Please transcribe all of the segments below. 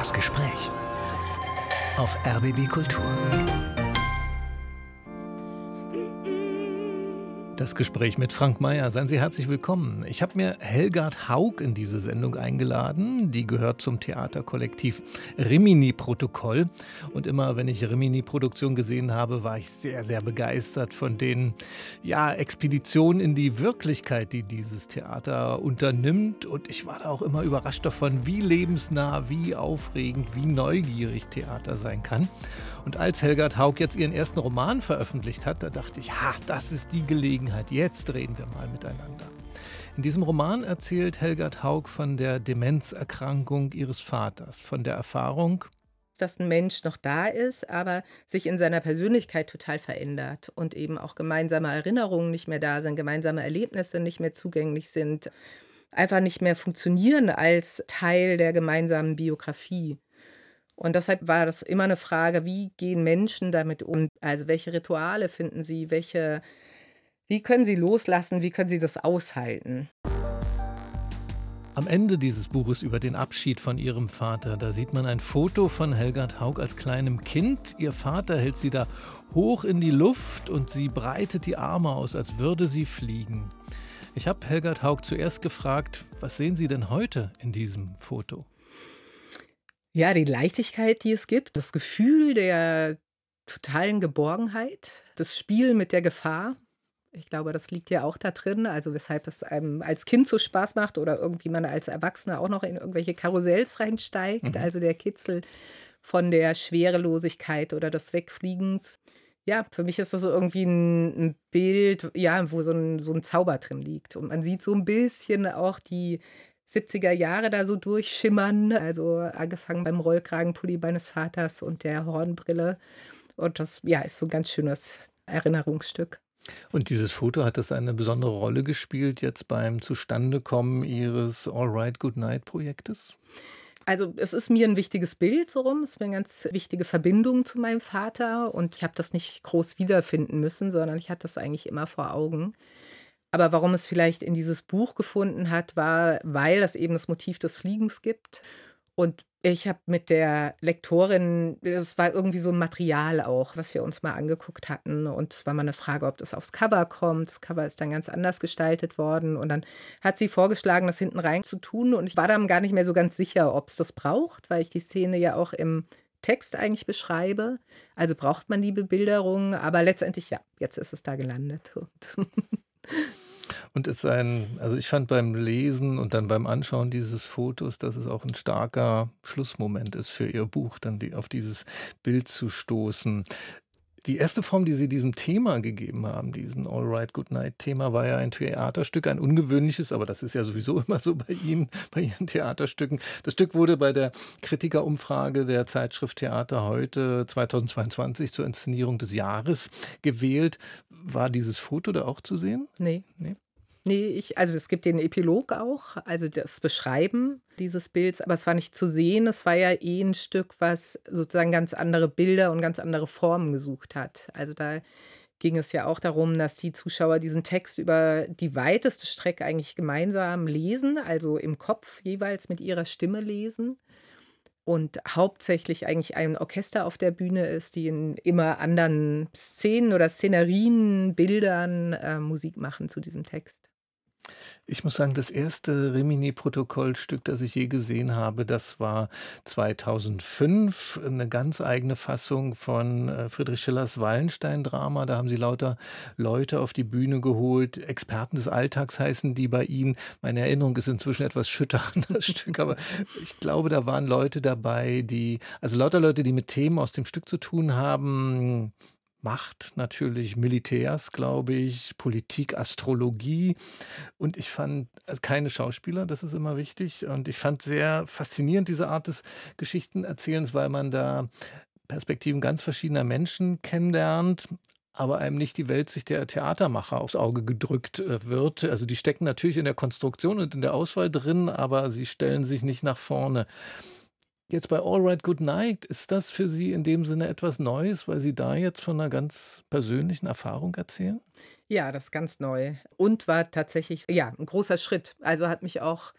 Das Gespräch auf RBB Kultur. Das Gespräch mit Frank Mayer. Seien Sie herzlich willkommen. Ich habe mir Helgard Haug in diese Sendung eingeladen. Die gehört zum Theaterkollektiv Rimini-Protokoll. Und immer, wenn ich Rimini-Produktion gesehen habe, war ich sehr, sehr begeistert von den ja, Expeditionen in die Wirklichkeit, die dieses Theater unternimmt. Und ich war da auch immer überrascht davon, wie lebensnah, wie aufregend, wie neugierig Theater sein kann. Und als Helgard Haug jetzt ihren ersten Roman veröffentlicht hat, da dachte ich, ha, das ist die Gelegenheit, jetzt reden wir mal miteinander. In diesem Roman erzählt Helgard Haug von der Demenzerkrankung ihres Vaters, von der Erfahrung, dass ein Mensch noch da ist, aber sich in seiner Persönlichkeit total verändert und eben auch gemeinsame Erinnerungen nicht mehr da sind, gemeinsame Erlebnisse nicht mehr zugänglich sind, einfach nicht mehr funktionieren als Teil der gemeinsamen Biografie. Und deshalb war das immer eine Frage, wie gehen Menschen damit um? Also welche Rituale finden sie? Welche, wie können sie loslassen? Wie können sie das aushalten? Am Ende dieses Buches über den Abschied von ihrem Vater, da sieht man ein Foto von Helgard Haug als kleinem Kind. Ihr Vater hält sie da hoch in die Luft und sie breitet die Arme aus, als würde sie fliegen. Ich habe Helgard Haug zuerst gefragt, was sehen Sie denn heute in diesem Foto? Ja, die Leichtigkeit, die es gibt, das Gefühl der totalen Geborgenheit, das Spiel mit der Gefahr. Ich glaube, das liegt ja auch da drin, also weshalb es einem als Kind so Spaß macht oder irgendwie man als Erwachsener auch noch in irgendwelche Karussells reinsteigt, mhm. also der Kitzel von der Schwerelosigkeit oder des Wegfliegens. Ja, für mich ist das so irgendwie ein, ein Bild, ja, wo so ein, so ein Zauber drin liegt. Und man sieht so ein bisschen auch die 70er Jahre da so durchschimmern. Also angefangen beim Rollkragenpulli meines Vaters und der Hornbrille. Und das ja, ist so ein ganz schönes Erinnerungsstück. Und dieses Foto hat das eine besondere Rolle gespielt jetzt beim Zustandekommen Ihres All Right Good Night Projektes? Also es ist mir ein wichtiges Bild so rum, es ist mir eine ganz wichtige Verbindung zu meinem Vater und ich habe das nicht groß wiederfinden müssen, sondern ich hatte das eigentlich immer vor Augen. Aber warum es vielleicht in dieses Buch gefunden hat, war, weil es eben das Motiv des Fliegens gibt. Und ich habe mit der Lektorin, es war irgendwie so ein Material auch, was wir uns mal angeguckt hatten. Und es war mal eine Frage, ob das aufs Cover kommt. Das Cover ist dann ganz anders gestaltet worden. Und dann hat sie vorgeschlagen, das hinten rein zu tun. Und ich war dann gar nicht mehr so ganz sicher, ob es das braucht, weil ich die Szene ja auch im Text eigentlich beschreibe. Also braucht man die Bebilderung. Aber letztendlich, ja, jetzt ist es da gelandet. Und es ist ein, also ich fand beim Lesen und dann beim Anschauen dieses Fotos, dass es auch ein starker Schlussmoment ist für Ihr Buch, dann die, auf dieses Bild zu stoßen. Die erste Form, die Sie diesem Thema gegeben haben, diesen All Right Good Night Thema, war ja ein Theaterstück, ein ungewöhnliches, aber das ist ja sowieso immer so bei Ihnen, bei Ihren Theaterstücken. Das Stück wurde bei der Kritikerumfrage der Zeitschrift Theater heute 2022 zur Inszenierung des Jahres gewählt. War dieses Foto da auch zu sehen? Nee. Nee. Nee, ich, also es gibt den Epilog auch, also das Beschreiben dieses Bilds, aber es war nicht zu sehen. Es war ja eh ein Stück, was sozusagen ganz andere Bilder und ganz andere Formen gesucht hat. Also da ging es ja auch darum, dass die Zuschauer diesen Text über die weiteste Strecke eigentlich gemeinsam lesen, also im Kopf jeweils mit ihrer Stimme lesen. Und hauptsächlich eigentlich ein Orchester auf der Bühne ist, die in immer anderen Szenen oder Szenerien, Bildern äh, Musik machen zu diesem Text. Ich muss sagen, das erste Rimini-Protokollstück, das ich je gesehen habe, das war 2005, eine ganz eigene Fassung von äh, Friedrich Schillers Wallenstein-Drama. Da haben sie lauter Leute auf die Bühne geholt. Experten des Alltags heißen die bei ihnen. Meine Erinnerung ist inzwischen etwas schütter an das Stück, aber ich glaube, da waren Leute dabei, die, also lauter Leute, die mit Themen aus dem Stück zu tun haben. Macht natürlich Militärs, glaube ich, Politik, Astrologie. Und ich fand, also keine Schauspieler, das ist immer wichtig. Und ich fand sehr faszinierend diese Art des Geschichtenerzählens, weil man da Perspektiven ganz verschiedener Menschen kennenlernt, aber einem nicht die Weltsicht der Theatermacher aufs Auge gedrückt äh, wird. Also die stecken natürlich in der Konstruktion und in der Auswahl drin, aber sie stellen sich nicht nach vorne. Jetzt bei All Right Good Night, ist das für Sie in dem Sinne etwas Neues, weil Sie da jetzt von einer ganz persönlichen Erfahrung erzählen? Ja, das ist ganz neu und war tatsächlich ja ein großer Schritt. Also hat mich auch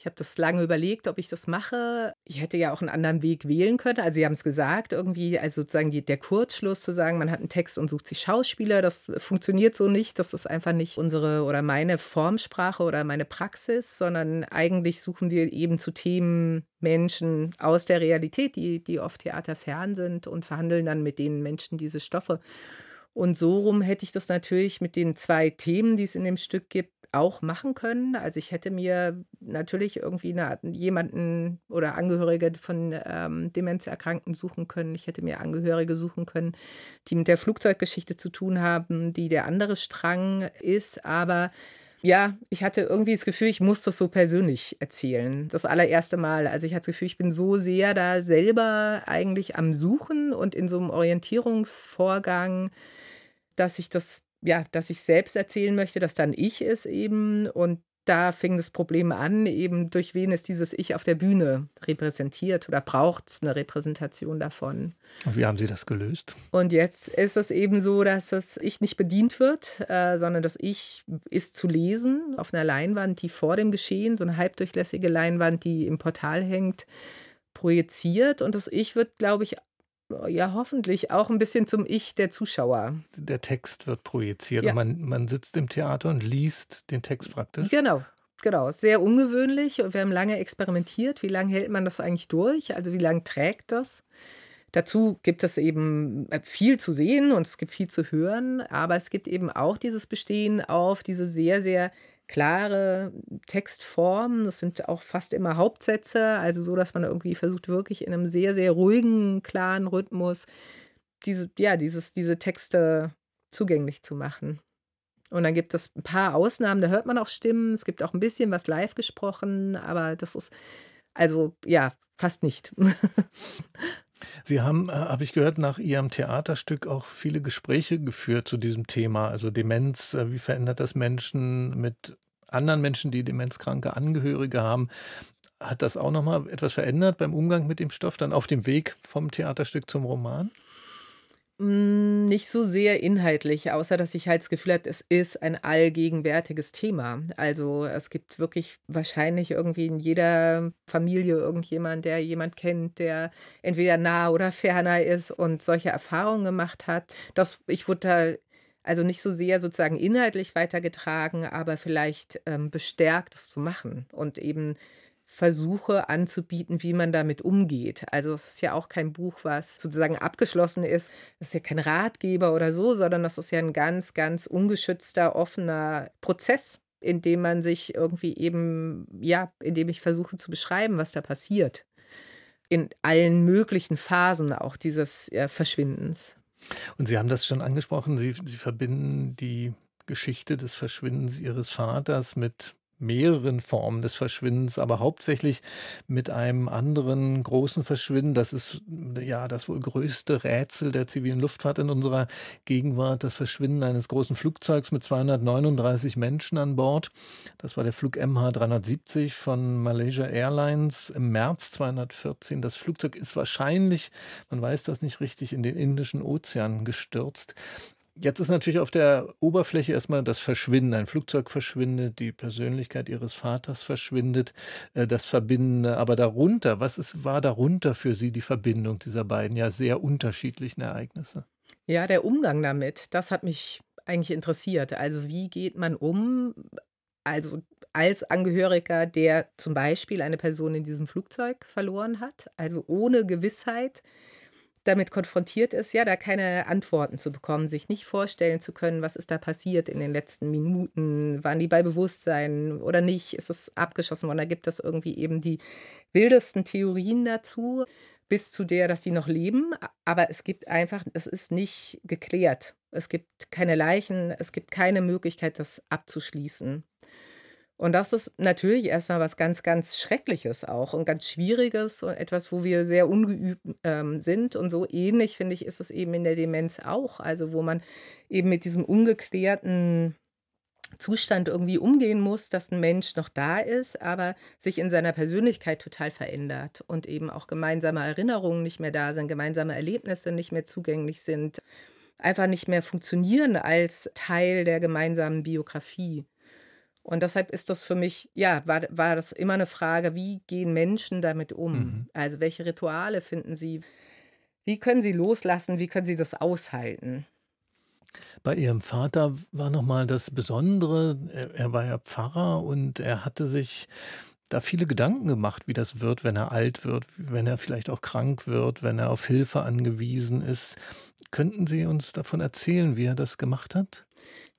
Ich habe das lange überlegt, ob ich das mache. Ich hätte ja auch einen anderen Weg wählen können. Also, Sie haben es gesagt, irgendwie, also sozusagen die, der Kurzschluss zu sagen, man hat einen Text und sucht sich Schauspieler, das funktioniert so nicht. Das ist einfach nicht unsere oder meine Formsprache oder meine Praxis, sondern eigentlich suchen wir eben zu Themen Menschen aus der Realität, die, die oft theaterfern sind und verhandeln dann mit den Menschen diese Stoffe. Und so rum hätte ich das natürlich mit den zwei Themen, die es in dem Stück gibt, auch machen können. Also ich hätte mir natürlich irgendwie eine, jemanden oder Angehörige von ähm, Demenzerkrankten suchen können. Ich hätte mir Angehörige suchen können, die mit der Flugzeuggeschichte zu tun haben, die der andere Strang ist. Aber ja, ich hatte irgendwie das Gefühl, ich muss das so persönlich erzählen. Das allererste Mal. Also ich hatte das Gefühl, ich bin so sehr da selber eigentlich am Suchen und in so einem Orientierungsvorgang, dass ich das ja, dass ich selbst erzählen möchte, dass dann ich es eben und da fing das Problem an, eben durch wen ist dieses Ich auf der Bühne repräsentiert oder braucht es eine Repräsentation davon. Und wie haben Sie das gelöst? Und jetzt ist es eben so, dass das Ich nicht bedient wird, äh, sondern das Ich ist zu lesen auf einer Leinwand, die vor dem Geschehen, so eine halbdurchlässige Leinwand, die im Portal hängt, projiziert. Und das Ich wird, glaube ich, ja, hoffentlich auch ein bisschen zum Ich der Zuschauer. Der Text wird projiziert ja. und man, man sitzt im Theater und liest den Text praktisch. Genau, genau. Sehr ungewöhnlich und wir haben lange experimentiert. Wie lange hält man das eigentlich durch? Also wie lange trägt das? Dazu gibt es eben äh, viel zu sehen und es gibt viel zu hören, aber es gibt eben auch dieses Bestehen auf diese sehr, sehr klare Textform. Das sind auch fast immer Hauptsätze, also so, dass man irgendwie versucht, wirklich in einem sehr, sehr ruhigen, klaren Rhythmus diese, ja, dieses, diese Texte zugänglich zu machen. Und dann gibt es ein paar Ausnahmen, da hört man auch Stimmen. Es gibt auch ein bisschen was live gesprochen, aber das ist also ja fast nicht. Sie haben, äh, habe ich gehört, nach Ihrem Theaterstück auch viele Gespräche geführt zu diesem Thema. Also Demenz, äh, wie verändert das Menschen mit anderen Menschen, die demenzkranke Angehörige haben? Hat das auch nochmal etwas verändert beim Umgang mit dem Stoff, dann auf dem Weg vom Theaterstück zum Roman? Hm, nicht so sehr inhaltlich, außer dass ich halt das Gefühl habe, es ist ein allgegenwärtiges Thema. Also, es gibt wirklich wahrscheinlich irgendwie in jeder Familie irgendjemand, der jemand kennt, der entweder nah oder ferner ist und solche Erfahrungen gemacht hat. Das ich wurde da also nicht so sehr sozusagen inhaltlich weitergetragen, aber vielleicht, ähm, bestärkt, es zu machen und eben versuche anzubieten, wie man damit umgeht. Also es ist ja auch kein Buch, was sozusagen abgeschlossen ist. Das ist ja kein Ratgeber oder so, sondern das ist ja ein ganz, ganz ungeschützter, offener Prozess, in dem man sich irgendwie eben, ja, in dem ich versuche zu beschreiben, was da passiert. In allen möglichen Phasen auch dieses Verschwindens. Und Sie haben das schon angesprochen, Sie, Sie verbinden die Geschichte des Verschwindens Ihres Vaters mit mehreren Formen des Verschwindens, aber hauptsächlich mit einem anderen großen Verschwinden. Das ist ja das wohl größte Rätsel der zivilen Luftfahrt in unserer Gegenwart, das Verschwinden eines großen Flugzeugs mit 239 Menschen an Bord. Das war der Flug MH370 von Malaysia Airlines im März 214. Das Flugzeug ist wahrscheinlich, man weiß das nicht richtig, in den Indischen Ozean gestürzt. Jetzt ist natürlich auf der Oberfläche erstmal das Verschwinden. Ein Flugzeug verschwindet, die Persönlichkeit ihres Vaters verschwindet, äh, das Verbindende. Aber darunter, was ist, war darunter für Sie die Verbindung dieser beiden ja sehr unterschiedlichen Ereignisse? Ja, der Umgang damit, das hat mich eigentlich interessiert. Also wie geht man um, also als Angehöriger, der zum Beispiel eine Person in diesem Flugzeug verloren hat, also ohne Gewissheit, damit konfrontiert ist, ja, da keine Antworten zu bekommen, sich nicht vorstellen zu können, was ist da passiert in den letzten Minuten, waren die bei Bewusstsein oder nicht, ist es abgeschossen worden, da gibt es irgendwie eben die wildesten Theorien dazu, bis zu der, dass sie noch leben, aber es gibt einfach, es ist nicht geklärt. Es gibt keine Leichen, es gibt keine Möglichkeit, das abzuschließen. Und das ist natürlich erstmal was ganz, ganz Schreckliches auch und ganz Schwieriges und etwas, wo wir sehr ungeübt ähm, sind. Und so ähnlich, finde ich, ist es eben in der Demenz auch. Also, wo man eben mit diesem ungeklärten Zustand irgendwie umgehen muss, dass ein Mensch noch da ist, aber sich in seiner Persönlichkeit total verändert und eben auch gemeinsame Erinnerungen nicht mehr da sind, gemeinsame Erlebnisse nicht mehr zugänglich sind, einfach nicht mehr funktionieren als Teil der gemeinsamen Biografie. Und deshalb ist das für mich, ja, war, war das immer eine Frage, wie gehen Menschen damit um? Mhm. Also welche Rituale finden sie? Wie können sie loslassen? Wie können sie das aushalten? Bei Ihrem Vater war noch mal das Besondere, er er war ja Pfarrer und er hatte sich da viele Gedanken gemacht, wie das wird, wenn er alt wird, wenn er vielleicht auch krank wird, wenn er auf Hilfe angewiesen ist. Könnten Sie uns davon erzählen, wie er das gemacht hat?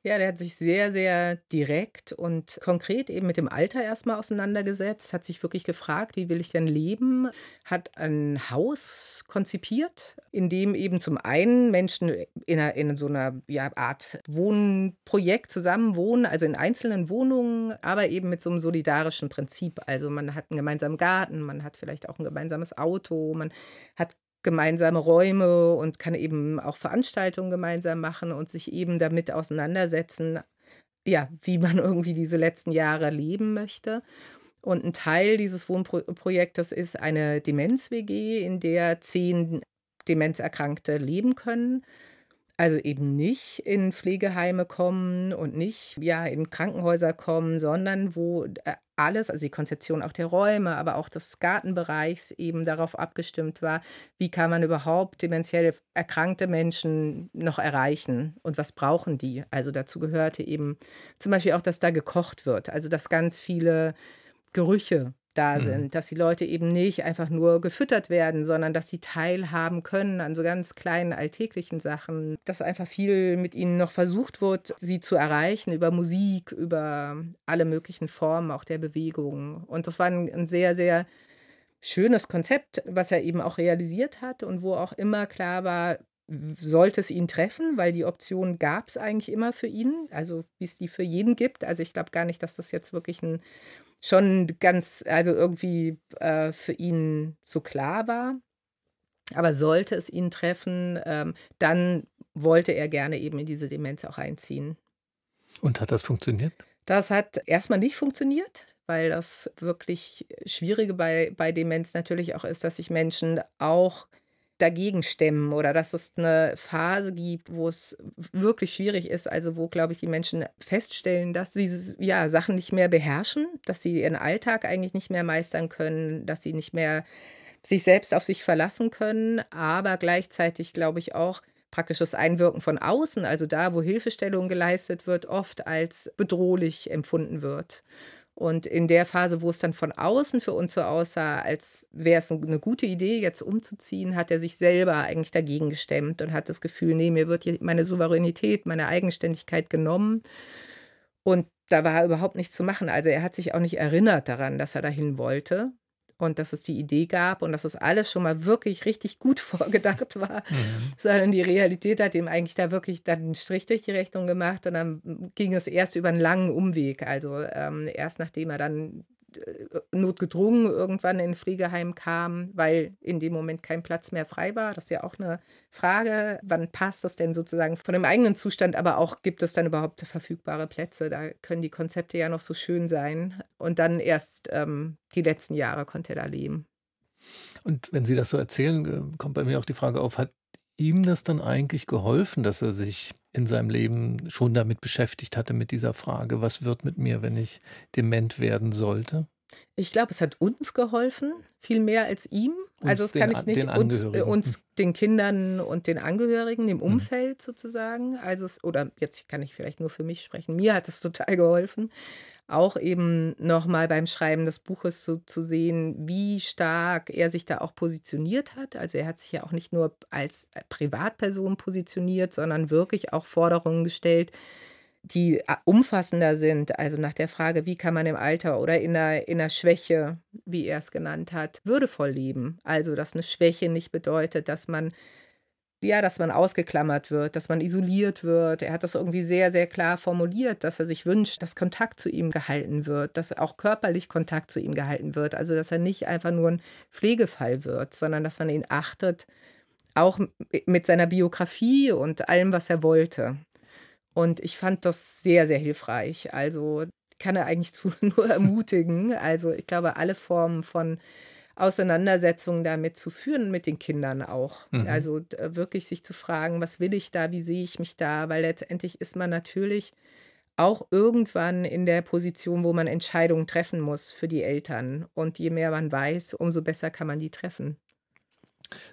Ja, der hat sich sehr, sehr direkt und konkret eben mit dem Alter erstmal auseinandergesetzt, hat sich wirklich gefragt, wie will ich denn leben? Hat ein Haus konzipiert, in dem eben zum einen Menschen in 'ner in so einer ja, Art Wohnprojekt zusammen wohnen, also in einzelnen Wohnungen, aber eben mit so einem solidarischen Prinzip. Also, man hat einen gemeinsamen Garten, man hat vielleicht auch ein gemeinsames Auto, man hat gemeinsame Räume und kann eben auch Veranstaltungen gemeinsam machen und sich eben damit auseinandersetzen, ja, wie man irgendwie diese letzten Jahre leben möchte. Und ein Teil dieses Wohnprojektes ist eine Demenz-WG, in der zehn Demenzerkrankte leben können. Also eben nicht in Pflegeheime kommen und nicht, ja, in Krankenhäuser kommen, sondern wo, äh, alles, also die Konzeption auch der Räume, aber auch des Gartenbereichs eben darauf abgestimmt war, wie kann man überhaupt dementiell erkrankte Menschen noch erreichen und was brauchen die? Also dazu gehörte eben zum Beispiel auch, dass da gekocht wird, also dass ganz viele Gerüche da Mhm. sind, dass die Leute eben nicht einfach nur gefüttert werden, sondern dass sie teilhaben können an so ganz kleinen alltäglichen Sachen, dass einfach viel mit ihnen noch versucht wird, sie zu erreichen über Musik, über alle möglichen Formen auch der Bewegung. Und das war ein, ein sehr, sehr schönes Konzept, was er eben auch realisiert hat und wo auch immer klar war, sollte es ihn treffen, weil die Option gab es eigentlich immer für ihn, also wie es die für jeden gibt. Also ich glaube gar nicht, dass das jetzt wirklich ein schon ganz, also irgendwie äh, für ihn so klar war. Aber sollte es ihn treffen, ähm, dann wollte er gerne eben in diese Demenz auch einziehen. Und hat das funktioniert? Das hat erstmal nicht funktioniert, weil das wirklich Schwierige bei, bei Demenz natürlich auch ist, dass sich Menschen auch dagegen stemmen oder dass es eine Phase gibt, wo es wirklich schwierig ist, also wo, glaube ich, die Menschen feststellen, dass sie ja Sachen nicht mehr beherrschen, dass sie ihren Alltag eigentlich nicht mehr meistern können, dass sie nicht mehr sich selbst auf sich verlassen können, aber gleichzeitig glaube ich auch praktisch das Einwirken von außen, also da, wo Hilfestellung geleistet wird, oft als bedrohlich empfunden wird. Und in der Phase, wo es dann von außen für uns so aussah, als wäre es eine gute Idee, jetzt umzuziehen, hat er sich selber eigentlich dagegen gestemmt und hat das Gefühl, nee, mir wird meine Souveränität, meine Eigenständigkeit genommen. Und da war überhaupt nichts zu machen. Also er hat sich auch nicht erinnert daran, dass er dahin wollte und dass es die Idee gab und dass es alles schon mal wirklich richtig gut vorgedacht war, Mhm. sondern die Realität hat ihm eigentlich da wirklich dann einen Strich durch die Rechnung gemacht und dann ging es erst über einen langen Umweg. Also ähm, erst nachdem er dann notgedrungen irgendwann in ein Pflegeheim kam, weil in dem Moment kein Platz mehr frei war. Das ist ja auch eine Frage, wann passt das denn sozusagen von dem eigenen Zustand, aber auch gibt es dann überhaupt verfügbare Plätze? Da können die Konzepte ja noch so schön sein. Und dann erst ähm, die letzten Jahre konnte er da leben. Und wenn Sie das so erzählen, äh, kommt bei mir auch die Frage auf, hat ihm das dann eigentlich geholfen, dass er sich in seinem Leben schon damit beschäftigt hatte, mit dieser Frage, was wird mit mir, wenn ich dement werden sollte? Ich glaube, es hat uns geholfen, viel mehr als ihm. Also Uns, das kann ich nicht den uns, äh, uns, den Kindern und den Angehörigen, dem Mhm. Umfeld sozusagen. Also es, oder jetzt kann ich vielleicht nur für mich sprechen. Mir hat es total geholfen, auch eben nochmal beim Schreiben des Buches so zu sehen, wie stark er sich da auch positioniert hat. Also er hat sich ja auch nicht nur als Privatperson positioniert, sondern wirklich auch Forderungen gestellt, die a- umfassender sind, also nach der Frage, wie kann man im Alter oder in der, in der Schwäche, wie er es genannt hat, würdevoll leben. Also, dass eine Schwäche nicht bedeutet, dass man, ja, dass man ausgeklammert wird, dass man isoliert wird. Er hat das irgendwie sehr, sehr klar formuliert, dass er sich wünscht, dass Kontakt zu ihm gehalten wird, dass auch körperlich Kontakt zu ihm gehalten wird. Also, dass er nicht einfach nur ein Pflegefall wird, sondern dass man ihn achtet, auch mit seiner Biografie und allem, was er wollte. Und ich fand das sehr, sehr hilfreich. Also kann er eigentlich zu nur ermutigen. Also ich glaube, alle Formen von Auseinandersetzungen damit zu führen, mit den Kindern auch. Mhm. Also d- wirklich sich zu fragen, was will ich da, wie sehe ich mich da, weil letztendlich ist man natürlich auch irgendwann in der Position, wo man Entscheidungen treffen muss für die Eltern. Und je mehr man weiß, umso besser kann man die treffen.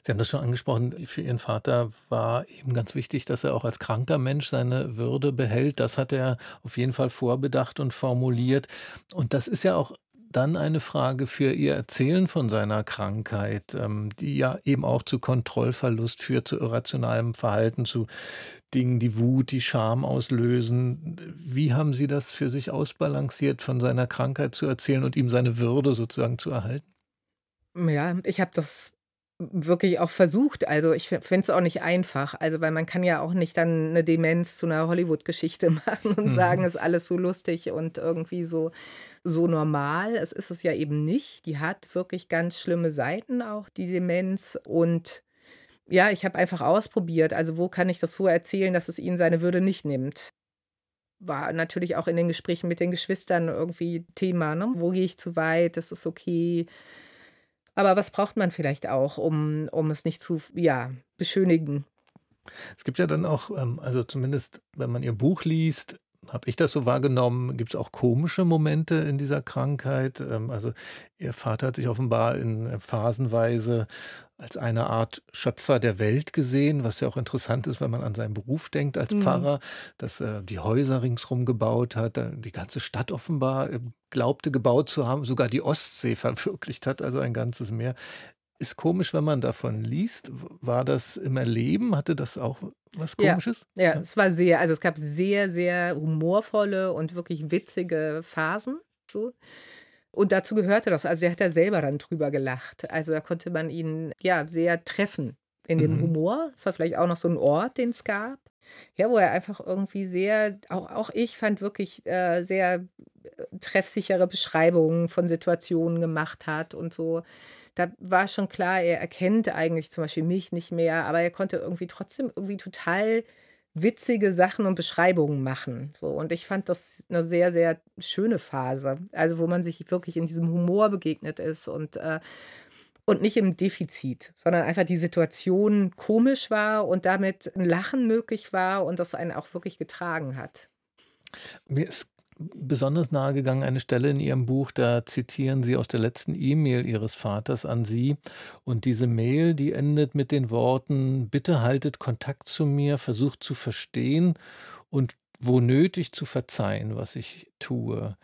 Sie haben das schon angesprochen, für Ihren Vater war eben ganz wichtig, dass er auch als kranker Mensch seine Würde behält. Das hat er auf jeden Fall vorbedacht und formuliert. Und das ist ja auch dann eine Frage für Ihr Erzählen von seiner Krankheit, ähm, die ja eben auch zu Kontrollverlust führt, zu irrationalem Verhalten, zu Dingen, die Wut, die Scham auslösen. Wie haben Sie das für sich ausbalanciert, von seiner Krankheit zu erzählen und ihm seine Würde sozusagen zu erhalten? Ja, ich habe das wirklich auch versucht. Also, ich finde es auch nicht einfach. Also, weil man kann ja auch nicht dann eine Demenz zu einer Hollywood-Geschichte machen und sagen, Mhm. ist alles so lustig und irgendwie so so normal. Es ist es ja eben nicht. Die hat wirklich ganz schlimme Seiten auch, die Demenz. Und ja, ich habe einfach ausprobiert, also, wo kann ich das so erzählen, dass es ihn seine Würde nicht nimmt? War natürlich auch in den Gesprächen mit den Geschwistern irgendwie Thema, ne? Wo gehe ich zu weit? Ist es okay? Aber was braucht man vielleicht auch, um um es nicht zu ja, beschönigen? Es gibt ja dann auch, ähm, also zumindest wenn man Ihr Buch liest, habe ich das so wahrgenommen, gibt es auch komische Momente in dieser Krankheit. Ähm, also Ihr Vater hat sich offenbar in äh, phasenweise als eine Art Schöpfer der Welt gesehen, was ja auch interessant ist, wenn man an seinen Beruf denkt als Mhm. Pfarrer, dass er die Häuser ringsherum gebaut hat, äh, die ganze Stadt offenbar äh, glaubte gebaut zu haben, sogar die Ostsee verwirklicht hat, also ein ganzes Meer. Ist komisch, wenn man davon liest. War das im Erleben? Hatte das auch was Komisches? ja, Ja. es war sehr also, es gab sehr, sehr humorvolle und wirklich witzige Phasen so. Und dazu gehörte das. Also, er hat da selber dann drüber gelacht. Also, da konnte man ihn, ja, sehr treffen in dem Mhm. Humor. Es war vielleicht auch noch so 'n Ort, den es gab, ja, wo er einfach irgendwie sehr auch auch ich fand wirklich, äh, sehr, äh, treffsichere Beschreibungen von Situationen gemacht hat und so. Da war schon klar, er erkennt eigentlich zum Beispiel mich nicht mehr, aber er konnte irgendwie trotzdem irgendwie total witzige Sachen und Beschreibungen machen, so. Und ich fand das 'ne sehr, sehr schöne Phase, also, wo man sich wirklich in diesem Humor begegnet ist und, äh und nicht im Defizit, sondern einfach die Situation komisch war und damit 'n Lachen möglich war und das einen auch wirklich getragen hat. Mir ist besonders nahegegangen eine Stelle in Ihrem Buch, da zitieren Sie aus der letzten E-Mail Ihres Vaters an Sie. Und diese Mail, die endet mit den Worten: „Bitte haltet Kontakt zu mir, versucht zu verstehen und wo nötig zu verzeihen, was ich tue.“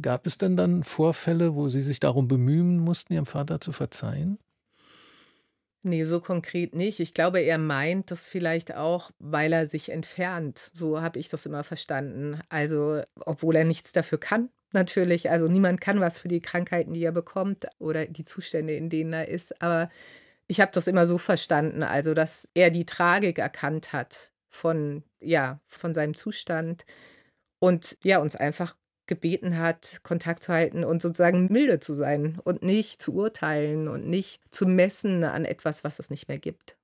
Gab es denn dann Vorfälle, wo Sie sich darum bemühen mussten, Ihrem Vater zu verzeihen? Ne, so konkret nicht. Ich glaube, er meint das vielleicht auch, weil er sich entfernt. So habe ich das immer verstanden. Also, obwohl er nichts dafür kann, natürlich. Also, niemand kann was für die Krankheiten, die er bekommt oder die Zustände, in denen er ist. Aber ich habe das immer so verstanden, also, dass er die Tragik erkannt hat von ja, von seinem Zustand und, ja, uns einfach gebeten hat, Kontakt zu halten und sozusagen milde zu sein und nicht zu urteilen und nicht zu messen an etwas, was es nicht mehr gibt.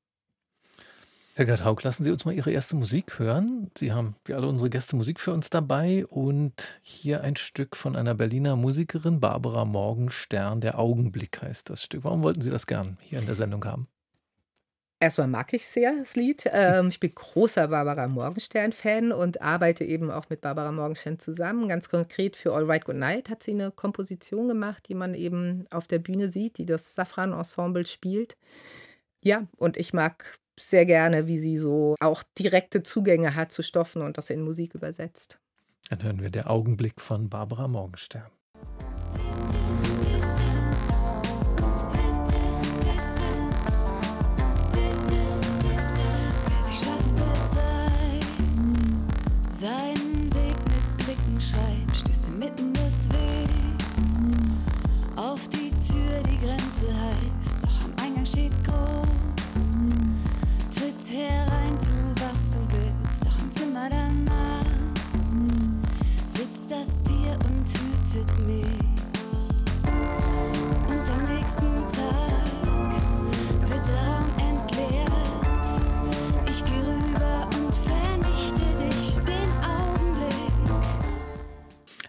Herr Gert-Haug, lassen Sie uns mal Ihre erste Musik hören. Sie haben wie alle unsere Gäste Musik für uns dabei und hier ein Stück von einer Berliner Musikerin, Barbara Morgenstern. „Der Augenblick“ heißt das Stück. Warum wollten Sie das gern hier in der Sendung haben? Erst mal mag ich sehr das Lied. Ähm, ich bin großer Barbara Morgenstern-Fan und arbeite eben auch mit Barbara Morgenstern zusammen. Ganz konkret für „All Right Good Night“ hat sie 'ne Komposition gemacht, die man eben auf der Bühne sieht, die das Safran-Ensemble spielt. Ja, und ich mag sehr gerne, wie sie so auch direkte Zugänge hat zu Stoffen und das in Musik übersetzt. Dann hören wir „Der Augenblick“ von Barbara Morgenstern. Grenze heißt, doch am Eingang steht groß. Tritt herein, tu was du willst, doch im Zimmer danach sitzt das Tier und hütet mich.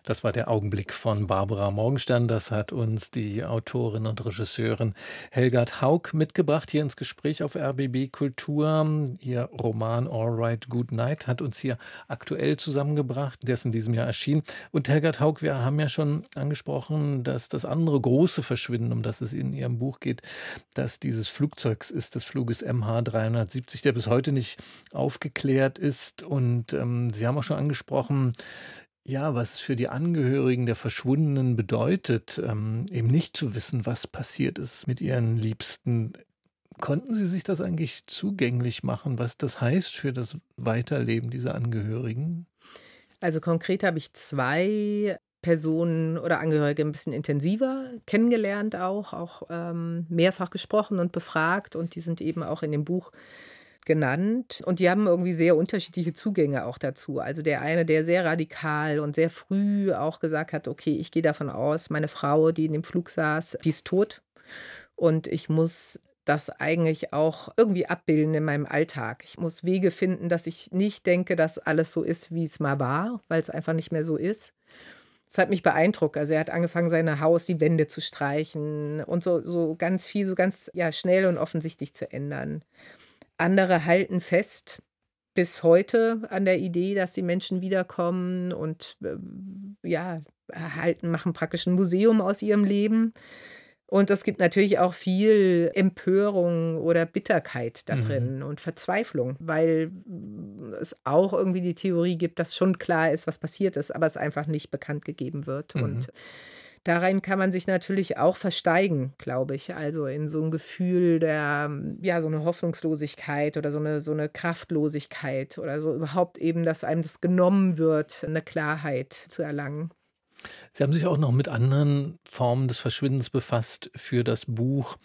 Das war der Augenblick von Barbara Morgenstern. Das hat uns die Autorin und Regisseurin Helgard Haug mitgebracht hier ins Gespräch auf RBB Kultur. Ihr Roman All Right Good Night hat uns hier aktuell zusammengebracht. Der ist in diesem Jahr erschienen. Und Helgard Haug, wir haben ja schon angesprochen, dass das andere große Verschwinden, um das es in Ihrem Buch geht, dass dieses Flugzeugs ist, des Fluges MH370, der bis heute nicht aufgeklärt ist. Und ähm, Sie haben auch schon angesprochen, ja, was es für die Angehörigen der Verschwundenen bedeutet, ähm, eben nicht zu wissen, was passiert ist mit ihren Liebsten. Konnten Sie sich das eigentlich zugänglich machen, was das heißt für das Weiterleben dieser Angehörigen? Also konkret habe ich zwei Personen oder Angehörige ein bisschen intensiver kennengelernt auch, auch ähm, mehrfach gesprochen und befragt und die sind eben auch in dem Buch genannt und die haben irgendwie sehr unterschiedliche Zugänge auch dazu. Also der eine, der sehr radikal und sehr früh auch gesagt hat, okay, ich gehe davon aus, meine Frau, die in dem Flug saß, die ist tot und ich muss das eigentlich auch irgendwie abbilden in meinem Alltag. Ich muss Wege finden, dass ich nicht denke, dass alles so ist, wie es mal war, weil es einfach nicht mehr so ist. Das hat mich beeindruckt. Also er hat angefangen, sein Haus, die Wände zu streichen und so, so ganz viel, so ganz ja, schnell und offensichtlich zu ändern. Andere halten fest bis heute an der Idee, dass die Menschen wiederkommen und äh, ja, halten, machen praktisch ein Museum aus ihrem Leben. Und es gibt natürlich auch viel Empörung oder Bitterkeit da drin mhm. und Verzweiflung, weil es auch irgendwie die Theorie gibt, dass schon klar ist, was passiert ist, aber es einfach nicht bekannt gegeben wird. Mhm. Und Darein kann man sich natürlich auch versteigen, glaube ich. Also in so ein Gefühl der, ja, so eine Hoffnungslosigkeit oder so eine, so eine Kraftlosigkeit oder so überhaupt eben, dass einem das genommen wird, eine Klarheit zu erlangen. Sie haben sich auch noch mit anderen Formen des Verschwindens befasst für das Buch.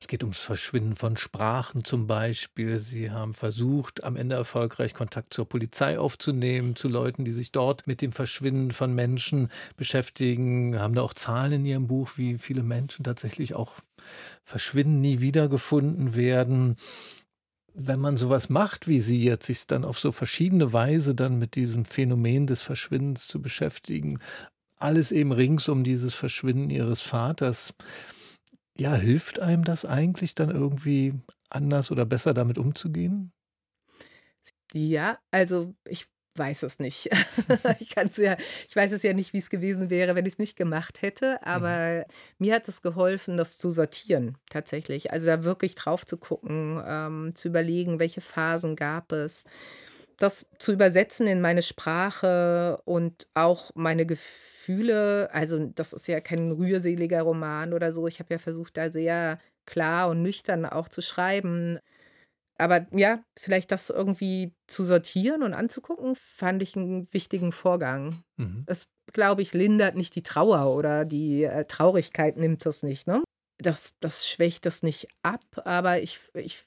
Es geht ums Verschwinden von Sprachen zum Beispiel. Sie haben versucht, am Ende erfolgreich Kontakt zur Polizei aufzunehmen, zu Leuten, die sich dort mit dem Verschwinden von Menschen beschäftigen. Haben da auch Zahlen in Ihrem Buch, wie viele Menschen tatsächlich auch verschwinden, nie wiedergefunden werden wenn man sowas macht wie Sie jetzt, sich dann auf so verschiedene Weise dann mit diesem Phänomen des Verschwindens zu beschäftigen, alles eben rings um dieses Verschwinden ihres Vaters. Ja, hilft einem das eigentlich dann irgendwie anders oder besser damit umzugehen? Ja, also ich weiß es nicht. ich kann's ja ich weiß es ja nicht, wie es gewesen wäre, wenn ich es nicht gemacht hätte, Mhm. aber mir hat es geholfen, das zu sortieren tatsächlich. Also, da wirklich drauf zu gucken, ähm, zu überlegen, welche Phasen gab es das zu übersetzen in meine Sprache und auch meine Gefühle. Also, das ist ja kein rührseliger Roman oder so. Ich habe ja versucht, da sehr klar und nüchtern auch zu schreiben. Aber ja, vielleicht das irgendwie zu sortieren und anzugucken, fand ich einen wichtigen Vorgang. Mhm. Es, glaube ich, lindert nicht die Trauer oder die äh, Traurigkeit nimmt das nicht, ne? Das, das schwächt das nicht ab, aber ich, ich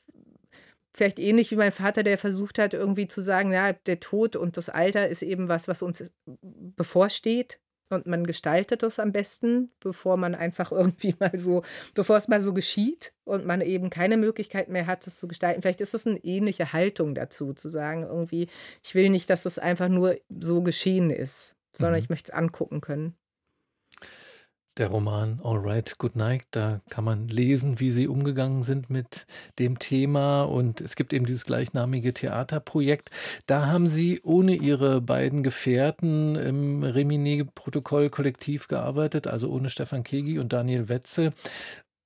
Vielleicht ähnlich wie mein Vater, der versucht hat, irgendwie zu sagen, ja, der Tod und das Alter ist eben was, was uns bevorsteht. Und man gestaltet das am besten, bevor man einfach irgendwie mal so, bevor es mal so geschieht und man eben keine Möglichkeit mehr hat, es zu gestalten. Vielleicht ist das eine ähnliche Haltung dazu, zu sagen, irgendwie, ich will nicht, dass es einfach nur so geschehen ist, sondern mhm. ich möchte es angucken können. Der Roman All Right, Good Night, da kann man lesen, wie sie umgegangen sind mit dem Thema. Und es gibt eben dieses gleichnamige Theaterprojekt. Da haben sie ohne ihre beiden Gefährten im Rimini-Protokoll kollektiv gearbeitet, also ohne Stefan Kegi und Daniel Wetzel.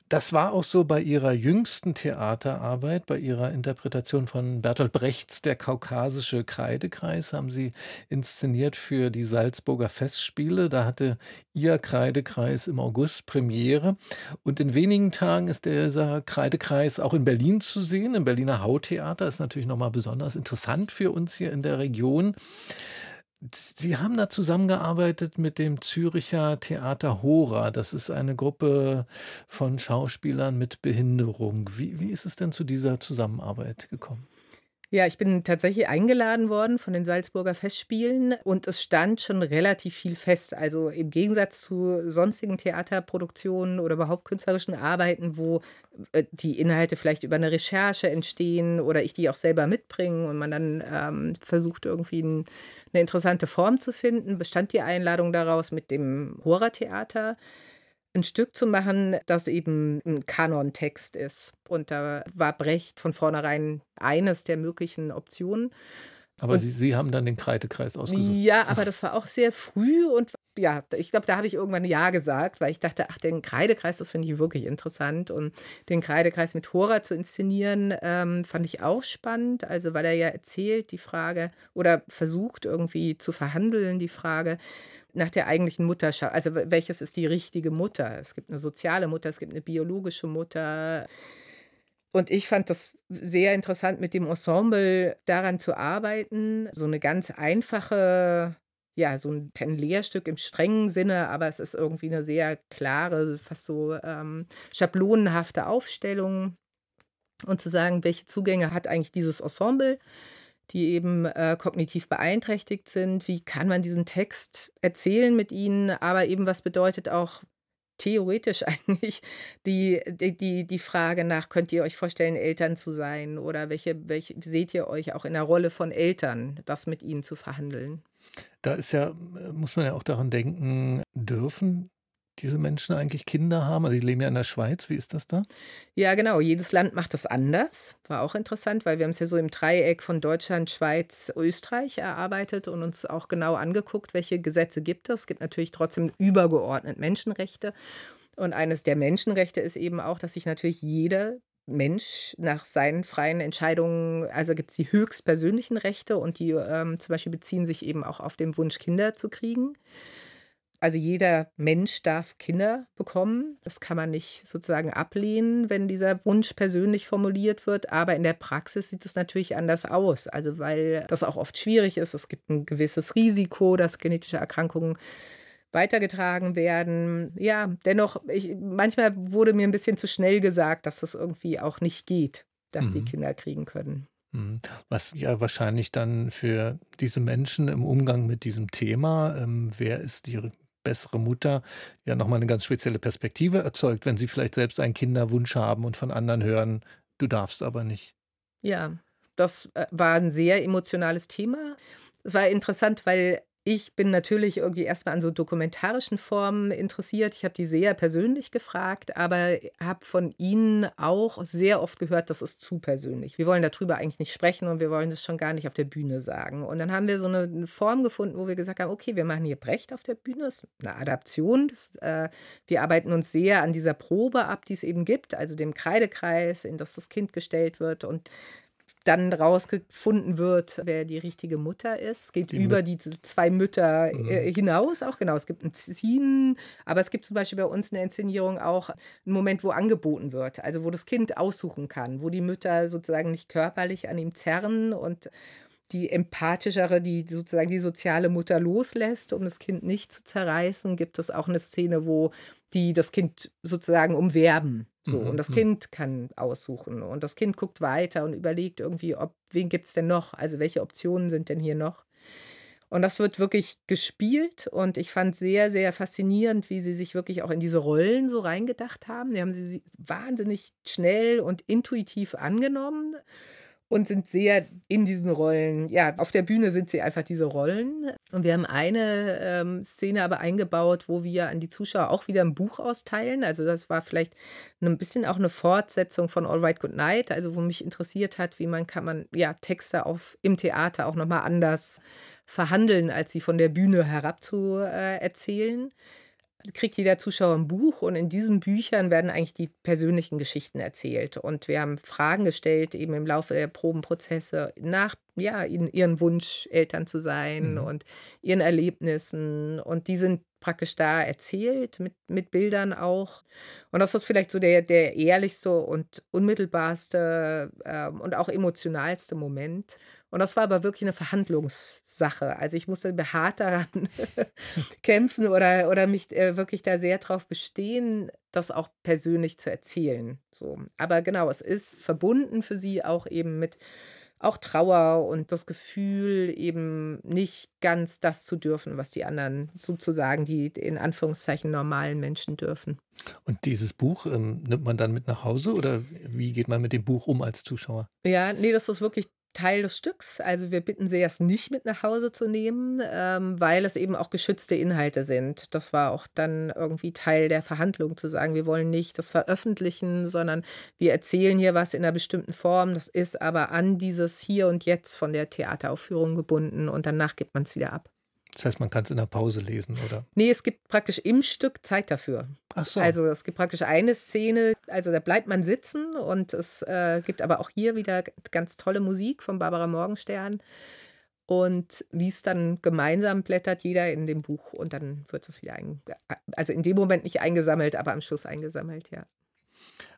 Das war auch so bei ihrer jüngsten Theaterarbeit, bei ihrer Interpretation von Bertolt Brechts Der kaukasische Kreidekreis, haben sie inszeniert für die Salzburger Festspiele. Da hatte ihr Kreidekreis im August Premiere. Und in wenigen Tagen ist dieser Kreidekreis auch in Berlin zu sehen, im Berliner Hautheater. Ist natürlich nochmal besonders interessant für uns hier in der Region. Sie haben da zusammengearbeitet mit dem Züricher Theater Hora. Das ist eine Gruppe von Schauspielern mit Behinderung. Wie, wie ist es denn zu dieser Zusammenarbeit gekommen? Ja, ich bin tatsächlich eingeladen worden von den Salzburger Festspielen und es stand schon relativ viel fest. Also im Gegensatz zu sonstigen Theaterproduktionen oder überhaupt künstlerischen Arbeiten, wo äh, die Inhalte vielleicht über eine Recherche entstehen oder ich die auch selber mitbringe und man dann ähm, versucht irgendwie ein, eine interessante Form zu finden, bestand die Einladung daraus mit dem Horrortheater ein Stück zu machen, das eben ein Kanontext ist. Und da war Brecht von vornherein eines der möglichen Optionen. Aber Sie, Sie haben dann den Kreidekreis ausgesucht. Ja, aber das war auch sehr früh und ja, ich glaube, da habe ich irgendwann Ja gesagt, weil ich dachte, ach, den Kreidekreis, das finde ich wirklich interessant. Und den Kreidekreis mit Hora zu inszenieren, ähm, fand ich auch spannend. Also, weil er ja erzählt, die Frage, oder versucht irgendwie zu verhandeln, die Frage, nach der eigentlichen Mutterschaft. Also welches ist die richtige Mutter? Es gibt eine soziale Mutter, es gibt eine biologische Mutter. Und ich fand das sehr interessant, mit dem Ensemble daran zu arbeiten. So eine ganz einfache, ja, so ein, kein Lehrstück im strengen Sinne, aber es ist irgendwie eine sehr klare, fast so ähm, schablonenhafte Aufstellung. Und zu sagen, welche Zugänge hat eigentlich dieses Ensemble? die eben äh, kognitiv beeinträchtigt sind. Wie kann man diesen Text erzählen mit ihnen? Aber eben, was bedeutet auch theoretisch eigentlich die, die, die Frage nach, könnt ihr euch vorstellen, Eltern zu sein? Oder welche, welche seht ihr euch auch in der Rolle von Eltern, das mit ihnen zu verhandeln? Da ist ja, muss man ja auch daran denken, dürfen diese Menschen eigentlich Kinder haben? Also, die leben ja in der Schweiz. Wie ist das da? Ja, genau. Jedes Land macht das anders. War auch interessant, weil wir haben es ja so im Dreieck von Deutschland, Schweiz, Österreich erarbeitet und uns auch genau angeguckt, welche Gesetze gibt es. Es gibt natürlich trotzdem übergeordnet Menschenrechte. Und eines der Menschenrechte ist eben auch, dass sich natürlich jeder Mensch nach seinen freien Entscheidungen, also gibt es die höchstpersönlichen Rechte und die ähm, zum Beispiel beziehen sich eben auch auf den Wunsch, Kinder zu kriegen. Also jeder Mensch darf Kinder bekommen. Das kann man nicht sozusagen ablehnen, wenn dieser Wunsch persönlich formuliert wird. Aber in der Praxis sieht es natürlich anders aus. Also weil das auch oft schwierig ist. Es gibt ein gewisses Risiko, dass genetische Erkrankungen weitergetragen werden. Ja, dennoch, ich, manchmal wurde mir ein bisschen zu schnell gesagt, dass das irgendwie auch nicht geht, dass mhm. sie Kinder kriegen können. Mhm. Was ja wahrscheinlich dann für diese Menschen im Umgang mit diesem Thema, ähm, wer ist die bessere Mutter ja nochmal eine ganz spezielle Perspektive erzeugt, wenn sie vielleicht selbst einen Kinderwunsch haben und von anderen hören, du darfst aber nicht. Ja, das äh, war ein sehr emotionales Thema. Es war interessant, weil ich bin natürlich irgendwie erstmal an so dokumentarischen Formen interessiert. Ich habe die sehr persönlich gefragt, aber habe von ihnen auch sehr oft gehört, das ist zu persönlich. Wir wollen darüber eigentlich nicht sprechen und wir wollen das schon gar nicht auf der Bühne sagen. Und dann haben wir so eine Form gefunden, wo wir gesagt haben, okay, wir machen hier Brecht auf der Bühne, das ist eine Adaption. Das, äh, wir arbeiten uns sehr an dieser Probe ab, die es eben gibt, also dem Kreidekreis, in das das Kind gestellt wird und dann rausgefunden wird, wer die richtige Mutter ist. Es geht die über die zwei Mütter mhm. Äh, hinaus auch. Genau, es gibt ein Ziehen, aber es gibt zum Beispiel bei uns in der Inszenierung auch einen Moment, wo angeboten wird, also wo das Kind aussuchen kann, wo die Mütter sozusagen nicht körperlich an ihm zerren und die empathischere, die sozusagen die soziale Mutter loslässt, um das Kind nicht zu zerreißen, gibt es auch eine Szene, wo die das Kind sozusagen umwerben. So, mhm. und das mhm. Kind kann aussuchen. Und das Kind guckt weiter und überlegt irgendwie, ob, wen gibt es denn noch? Also welche Optionen sind denn hier noch? Und das wird wirklich gespielt und ich fand sehr, sehr faszinierend, wie sie sich wirklich auch in diese Rollen so reingedacht haben. Die haben sie wahnsinnig schnell und intuitiv angenommen und sind sehr in diesen Rollen. Ja, auf der Bühne sind sie einfach diese Rollen. Und wir haben eine ähm, Szene aber eingebaut, wo wir an die Zuschauer auch wieder ein Buch austeilen. Also das war vielleicht ein bisschen auch eine Fortsetzung von All Right Good Night, also wo mich interessiert hat, wie man kann man ja Texte auf im Theater auch nochmal anders verhandeln, als sie von der Bühne herab zu äh, erzählen kriegt jeder Zuschauer ein Buch und in diesen Büchern werden eigentlich die persönlichen Geschichten erzählt. Und wir haben Fragen gestellt, eben im Laufe der Probenprozesse, nach ja, ihren Wunsch, Eltern zu sein mhm. und ihren Erlebnissen. Und die sind praktisch da erzählt, mit, mit Bildern auch. Und das ist vielleicht so der, der ehrlichste und unmittelbarste äh, und auch emotionalste Moment. Und das war aber wirklich eine Verhandlungssache. Also ich musste beharrt daran kämpfen oder, oder mich äh, wirklich da sehr drauf bestehen, das auch persönlich zu erzählen. So. Aber genau, es ist verbunden für sie auch eben mit auch Trauer und das Gefühl, eben nicht ganz das zu dürfen, was die anderen sozusagen, die in Anführungszeichen normalen Menschen dürfen. Und dieses Buch ähm, nimmt man dann mit nach Hause oder wie geht man mit dem Buch um als Zuschauer? Ja, nee, das ist wirklich Teil des Stücks. Also wir bitten sie erst nicht mit nach Hause zu nehmen, ähm, weil es eben auch geschützte Inhalte sind. Das war auch dann irgendwie Teil der Verhandlung zu sagen, wir wollen nicht das veröffentlichen, sondern wir erzählen hier was in einer bestimmten Form. Das ist aber an dieses Hier und Jetzt von der Theateraufführung gebunden und danach gibt man es wieder ab. Das heißt, man kann es in der Pause lesen, oder? Nee, es gibt praktisch im Stück Zeit dafür. Ach so. Also es gibt praktisch eine Szene, also da bleibt man sitzen und es äh, gibt aber auch hier wieder ganz tolle Musik von Barbara Morgenstern. Und liest dann gemeinsam, blättert jeder in dem Buch und dann wird es wieder, ein, also in dem Moment nicht eingesammelt, aber am Schluss eingesammelt, ja.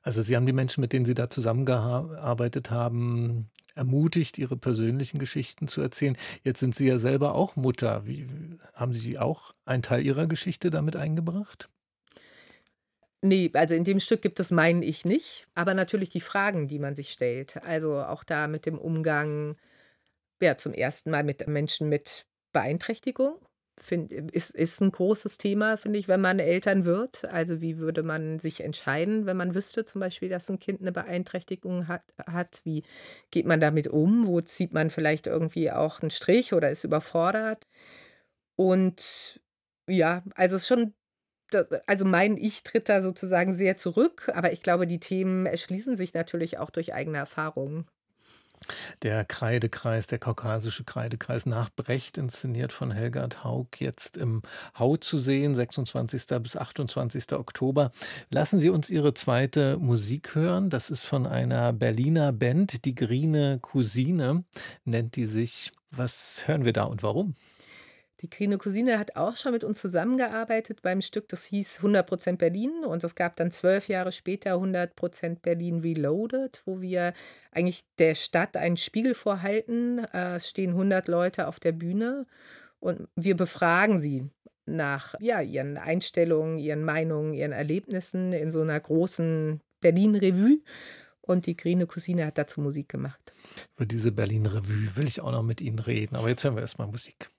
Also Sie haben die Menschen, mit denen Sie da zusammengearbeitet haben, ermutigt, ihre persönlichen Geschichten zu erzählen. Jetzt sind Sie ja selber auch Mutter. Wie, haben Sie auch einen Teil Ihrer Geschichte damit eingebracht? Nee, also in dem Stück gibt es mein Ich nicht, aber natürlich die Fragen, die man sich stellt. Also auch da mit dem Umgang, ja, zum ersten Mal mit Menschen mit Beeinträchtigung find, ist, ist ein großes Thema, finde ich, wenn man Eltern wird. Also wie würde man sich entscheiden, wenn man wüsste zum Beispiel, dass ein Kind eine Beeinträchtigung hat, hat? Wie geht man damit um? Wo zieht man vielleicht irgendwie auch einen Strich oder ist überfordert? Und ja, also schon also mein Ich tritt da sozusagen sehr zurück, aber ich glaube, die Themen erschließen sich natürlich auch durch eigene Erfahrungen. Der Kreidekreis, der kaukasische Kreidekreis nach Brecht, inszeniert von Helgard Haug, jetzt im Hau zu sehen, 26. bis 28. Oktober. Lassen Sie uns Ihre zweite Musik hören. Das ist von einer Berliner Band, die Grine Cousine nennt die sich. Was hören wir da und warum? Die Grine Cousine hat auch schon mit uns zusammengearbeitet beim Stück, das hieß 100% Berlin und es gab dann zwölf Jahre später 100% Berlin Reloaded, wo wir eigentlich der Stadt einen Spiegel vorhalten. Äh, es stehen 100 Leute auf der Bühne und wir befragen sie nach ja, ihren Einstellungen, ihren Meinungen, ihren Erlebnissen in so einer großen Berlin-Revue. Und die Grine Cousine hat dazu Musik gemacht. Über diese Berlin-Revue will ich auch noch mit Ihnen reden, aber jetzt hören wir erstmal Musik.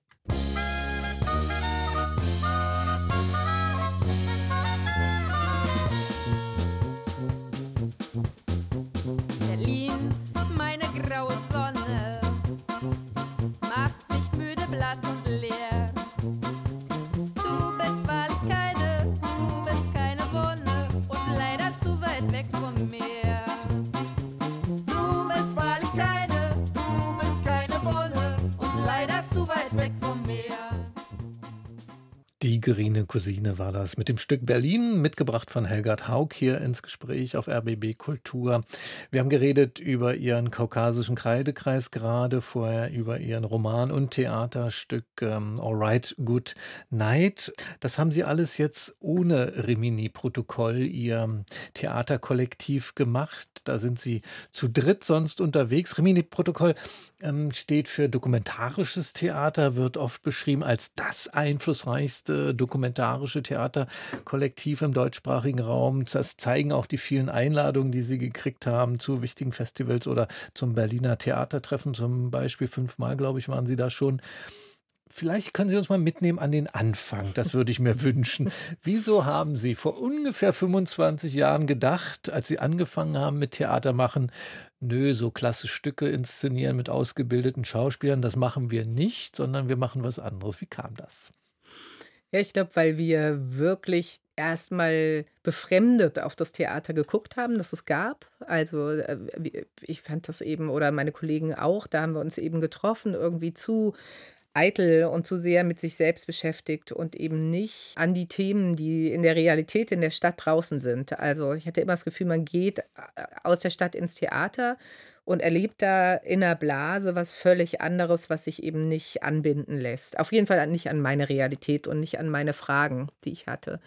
Tigerine Cousine war das mit dem Stück Berlin, mitgebracht von Helgard Haug hier ins Gespräch auf RBB Kultur. Wir haben geredet über ihren kaukasischen Kreidekreis gerade, vorher über ihren Roman und Theaterstück ähm, Alright Good Night. Das haben sie alles jetzt ohne Rimini-Protokoll, ihr Theaterkollektiv gemacht. Da sind sie zu dritt sonst unterwegs. Rimini-Protokoll ähm, steht für dokumentarisches Theater, wird oft beschrieben als das einflussreichste dokumentarische Theaterkollektiv im deutschsprachigen Raum. Das zeigen auch die vielen Einladungen, die sie gekriegt haben zu wichtigen Festivals oder zum Berliner Theatertreffen zum Beispiel. Fünfmal, glaube ich, waren sie da schon. Vielleicht können Sie uns mal mitnehmen an den Anfang. Das würde ich mir wünschen. Wieso haben Sie vor ungefähr 25 Jahren gedacht, als Sie angefangen haben mit Theater machen, nö, so klasse Stücke inszenieren mit ausgebildeten Schauspielern, das machen wir nicht, sondern wir machen was anderes. Wie kam das? Ja, ich glaube, weil wir wirklich erstmal befremdet auf das Theater geguckt haben, das es gab. Also äh, ich fand das eben, oder meine Kollegen auch, da haben wir uns eben getroffen, irgendwie zu eitel und zu sehr mit sich selbst beschäftigt und eben nicht an die Themen, die in der Realität in der Stadt draußen sind. Also ich hatte immer das Gefühl, man geht äh, aus der Stadt ins Theater und erlebt da in einer Blase was völlig anderes, was sich eben nicht anbinden lässt. Auf jeden Fall nicht an meine Realität und nicht an meine Fragen, die ich hatte.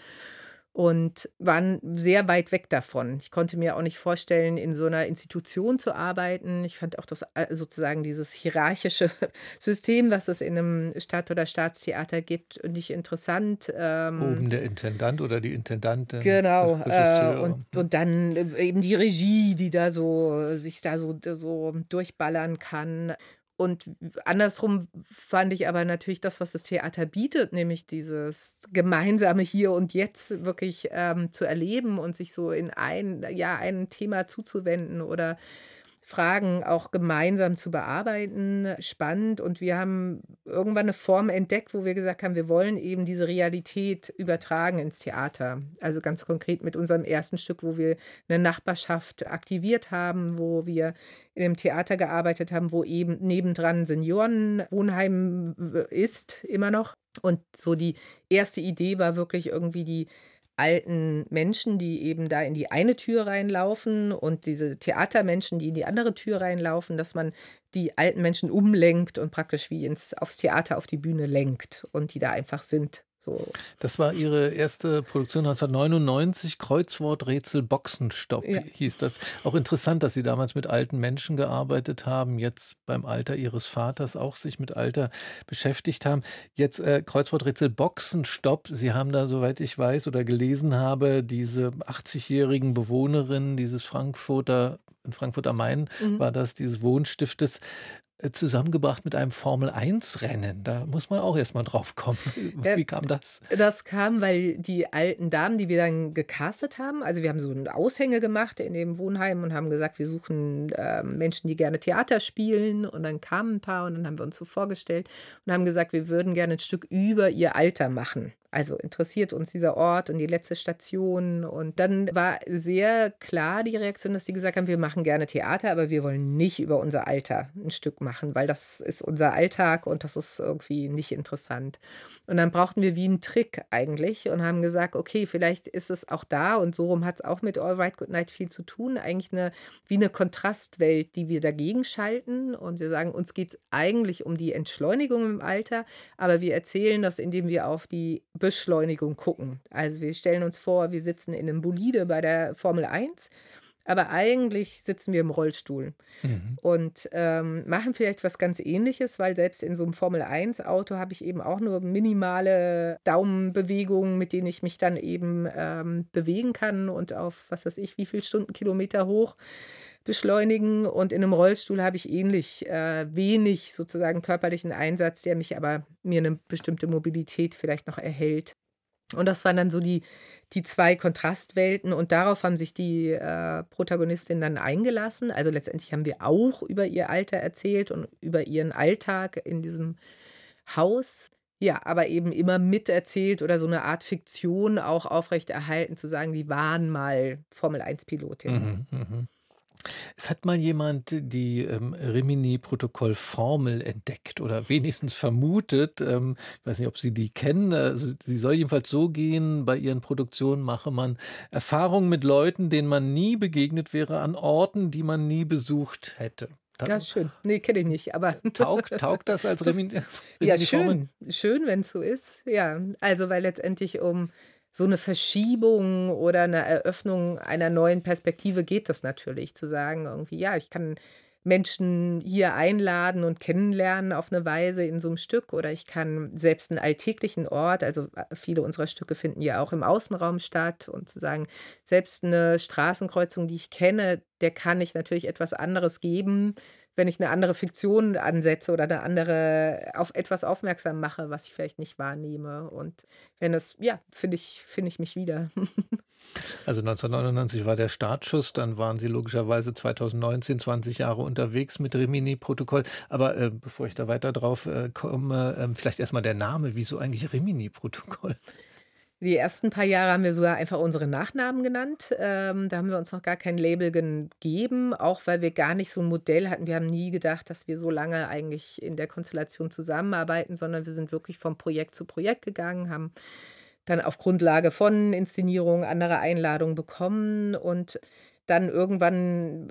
Und waren sehr weit weg davon. Ich konnte mir auch nicht vorstellen, in so einer Institution zu arbeiten. Ich fand auch das äh, sozusagen dieses hierarchische System, was es in einem Stadt- oder Staatstheater gibt, nicht interessant. Ähm, Oben der Intendant oder die Intendantin. Genau. Äh, und, und dann eben die Regie, die da so sich da so, so durchballern kann. Und andersrum fand ich aber natürlich das, was das Theater bietet, nämlich dieses gemeinsame Hier und Jetzt wirklich ähm, zu erleben und sich so in ein, ja, ein Thema zuzuwenden oder Fragen auch gemeinsam zu bearbeiten, spannend. Und wir haben irgendwann eine Form entdeckt, wo wir gesagt haben, wir wollen eben diese Realität übertragen ins Theater. Also ganz konkret mit unserem ersten Stück, wo wir eine Nachbarschaft aktiviert haben, wo wir in einem Theater gearbeitet haben, wo eben nebendran Seniorenwohnheim ist, immer noch. Und so die erste Idee war wirklich irgendwie die alten Menschen, die eben da in die eine Tür reinlaufen und diese Theatermenschen, die in die andere Tür reinlaufen, dass man die alten Menschen umlenkt und praktisch wie ins, aufs Theater, auf die Bühne lenkt und die da einfach sind. So. Das war Ihre erste Produktion 1999, Kreuzworträtsel Boxenstopp ja. hieß das. Auch interessant, dass Sie damals mit alten Menschen gearbeitet haben, jetzt beim Alter Ihres Vaters auch sich mit Alter beschäftigt haben. Jetzt äh, Kreuzworträtsel Boxenstopp. Sie haben da, soweit ich weiß oder gelesen habe, diese 80-jährigen Bewohnerinnen dieses Frankfurter in Frankfurt am Main mhm. war das, dieses Wohnstiftes. Äh, zusammengebracht mit einem Formel-1-Rennen. Da muss man auch erst mal drauf kommen. Wie kam das? Das kam, weil die alten Damen, die wir dann gecastet haben, also wir haben so ein Aushänge gemacht in dem Wohnheim und haben gesagt, wir suchen äh, Menschen, die gerne Theater spielen. Und dann kamen ein paar und dann haben wir uns so vorgestellt und haben gesagt, wir würden gerne ein Stück über ihr Alter machen. Also interessiert uns dieser Ort und die letzte Station. Und dann war sehr klar die Reaktion, dass sie gesagt haben, wir machen gerne Theater, aber wir wollen nicht über unser Alter ein Stück machen, weil das ist unser Alltag und das ist irgendwie nicht interessant. Und dann brauchten wir wie einen Trick eigentlich und haben gesagt, okay, vielleicht ist es auch da und so rum hat es auch mit All Right Good Night viel zu tun, eigentlich eine, wie eine Kontrastwelt, die wir dagegen schalten. Und wir sagen, uns geht es eigentlich um die Entschleunigung im Alter, aber wir erzählen das, indem wir auf die Beschleunigung gucken. Also wir stellen uns vor, wir sitzen in einem Bolide bei der Formel 1, aber eigentlich sitzen wir im Rollstuhl mhm. und ähm, machen vielleicht was ganz ähnliches, weil selbst in so einem Formel 1 Auto habe ich eben auch nur minimale Daumenbewegungen, mit denen ich mich dann eben ähm, bewegen kann und auf was weiß ich, wie viel Stundenkilometer hoch beschleunigen. Und in einem Rollstuhl habe ich ähnlich äh, wenig sozusagen körperlichen Einsatz, der mich aber mir eine bestimmte Mobilität vielleicht noch erhält. Und das waren dann so die, die zwei Kontrastwelten und darauf haben sich die äh, Protagonistinnen dann eingelassen. Also letztendlich haben wir auch über ihr Alter erzählt und über ihren Alltag in diesem Haus. Ja, aber eben immer miterzählt oder so eine Art Fiktion auch aufrechterhalten, zu sagen, die waren mal Formel-1-Pilotin. Mhm, mh. Es hat mal jemand die ähm, Rimini-Protokoll-Formel entdeckt oder wenigstens vermutet. Ähm, ich weiß nicht, ob Sie die kennen. Also, sie soll jedenfalls so gehen: Bei ihren Produktionen mache man Erfahrungen mit Leuten, denen man nie begegnet wäre, an Orten, die man nie besucht hätte. Ja, schön. Nee, kenne ich nicht, aber. Taugt, taugt das als Rimini? Ja, schön. Schön, wenn es so ist. Ja, also, weil letztendlich um so eine Verschiebung oder eine Eröffnung einer neuen Perspektive geht das natürlich, zu sagen irgendwie, ja, ich kann Menschen hier einladen und kennenlernen auf eine Weise in so einem Stück oder ich kann selbst einen alltäglichen Ort, also äh, viele unserer Stücke finden ja auch im Außenraum statt und zu sagen, selbst eine Straßenkreuzung, die ich kenne, der kann ich natürlich etwas anderes geben, wenn ich eine andere Fiktion ansetze oder eine andere auf etwas aufmerksam mache, was ich vielleicht nicht wahrnehme. Und wenn das, ja, finde ich, finde ich mich wieder. Also 1999 war der Startschuss, dann waren Sie logischerweise 2019 20 Jahre unterwegs mit Rimini-Protokoll. Aber äh, bevor ich da weiter drauf äh, komme, äh, vielleicht erstmal der Name. Wieso eigentlich Rimini-Protokoll? Die ersten paar Jahre haben wir sogar einfach unsere Nachnamen genannt. Ähm, da haben wir uns noch gar kein Label gegeben, auch weil wir gar nicht so ein Modell hatten. Wir haben nie gedacht, dass wir so lange eigentlich in der Konstellation zusammenarbeiten, sondern wir sind wirklich von Projekt zu Projekt gegangen, haben dann auf Grundlage von Inszenierungen andere Einladungen bekommen und dann irgendwann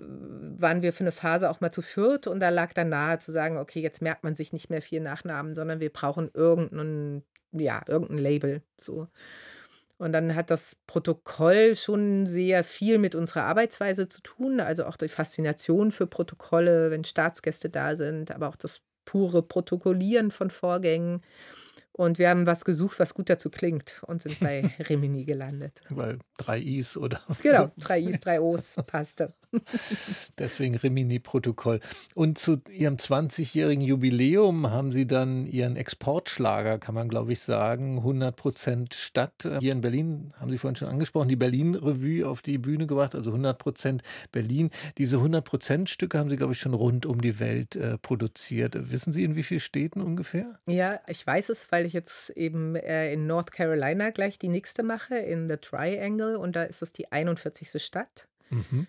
waren wir für eine Phase auch mal zu viert und da lag dann nahe zu sagen, okay, jetzt merkt man sich nicht mehr vier Nachnamen, sondern wir brauchen irgendeinen ja, irgendein Label. So. Und dann hat das Protokoll schon sehr viel mit unserer Arbeitsweise zu tun, also auch die Faszination für Protokolle, wenn Staatsgäste da sind, aber auch das pure Protokollieren von Vorgängen. Und wir haben was gesucht, was gut dazu klingt und sind bei Rimini gelandet. Weil drei Is oder? Genau, drei Is, drei Os passte. Deswegen Rimini-Protokoll. Und zu Ihrem 20-jährigen Jubiläum haben Sie dann Ihren Exportschlager, kann man glaube ich sagen, 100% Stadt. Hier in Berlin, haben Sie vorhin schon angesprochen, die Berlin-Revue auf die Bühne gebracht, also 100% Berlin. Diese 100% Stücke haben Sie, glaube ich, schon rund um die Welt äh, produziert. Wissen Sie, in wie vielen Städten ungefähr? Ja, ich weiß es, weil ich jetzt eben äh, in North Carolina gleich die nächste mache, in The Triangle, und da ist es die 41. Stadt. Mhm.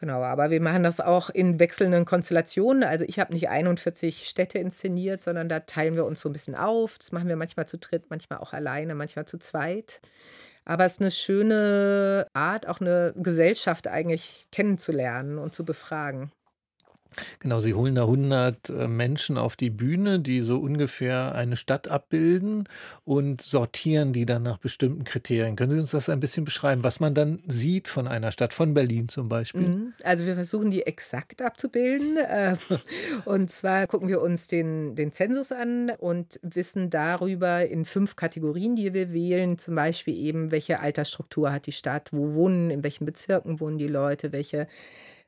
Genau, aber wir machen das auch in wechselnden Konstellationen. Also ich habe nicht 41 Städte inszeniert, sondern da teilen wir uns so ein bisschen auf. Das machen wir manchmal zu dritt, manchmal auch alleine, manchmal zu zweit. Aber es ist eine schöne Art, auch eine Gesellschaft eigentlich kennenzulernen und zu befragen. Genau, Sie holen da 100 äh, Menschen auf die Bühne, die so ungefähr eine Stadt abbilden und sortieren die dann nach bestimmten Kriterien. Können Sie uns das ein bisschen beschreiben, was man dann sieht von einer Stadt, von Berlin zum Beispiel? Mhm. Also wir versuchen die exakt abzubilden. Äh, und zwar gucken wir uns den, den Zensus an und wissen darüber in fünf Kategorien, die wir wählen, zum Beispiel eben, welche Altersstruktur hat die Stadt, wo wohnen, in welchen Bezirken wohnen die Leute, welche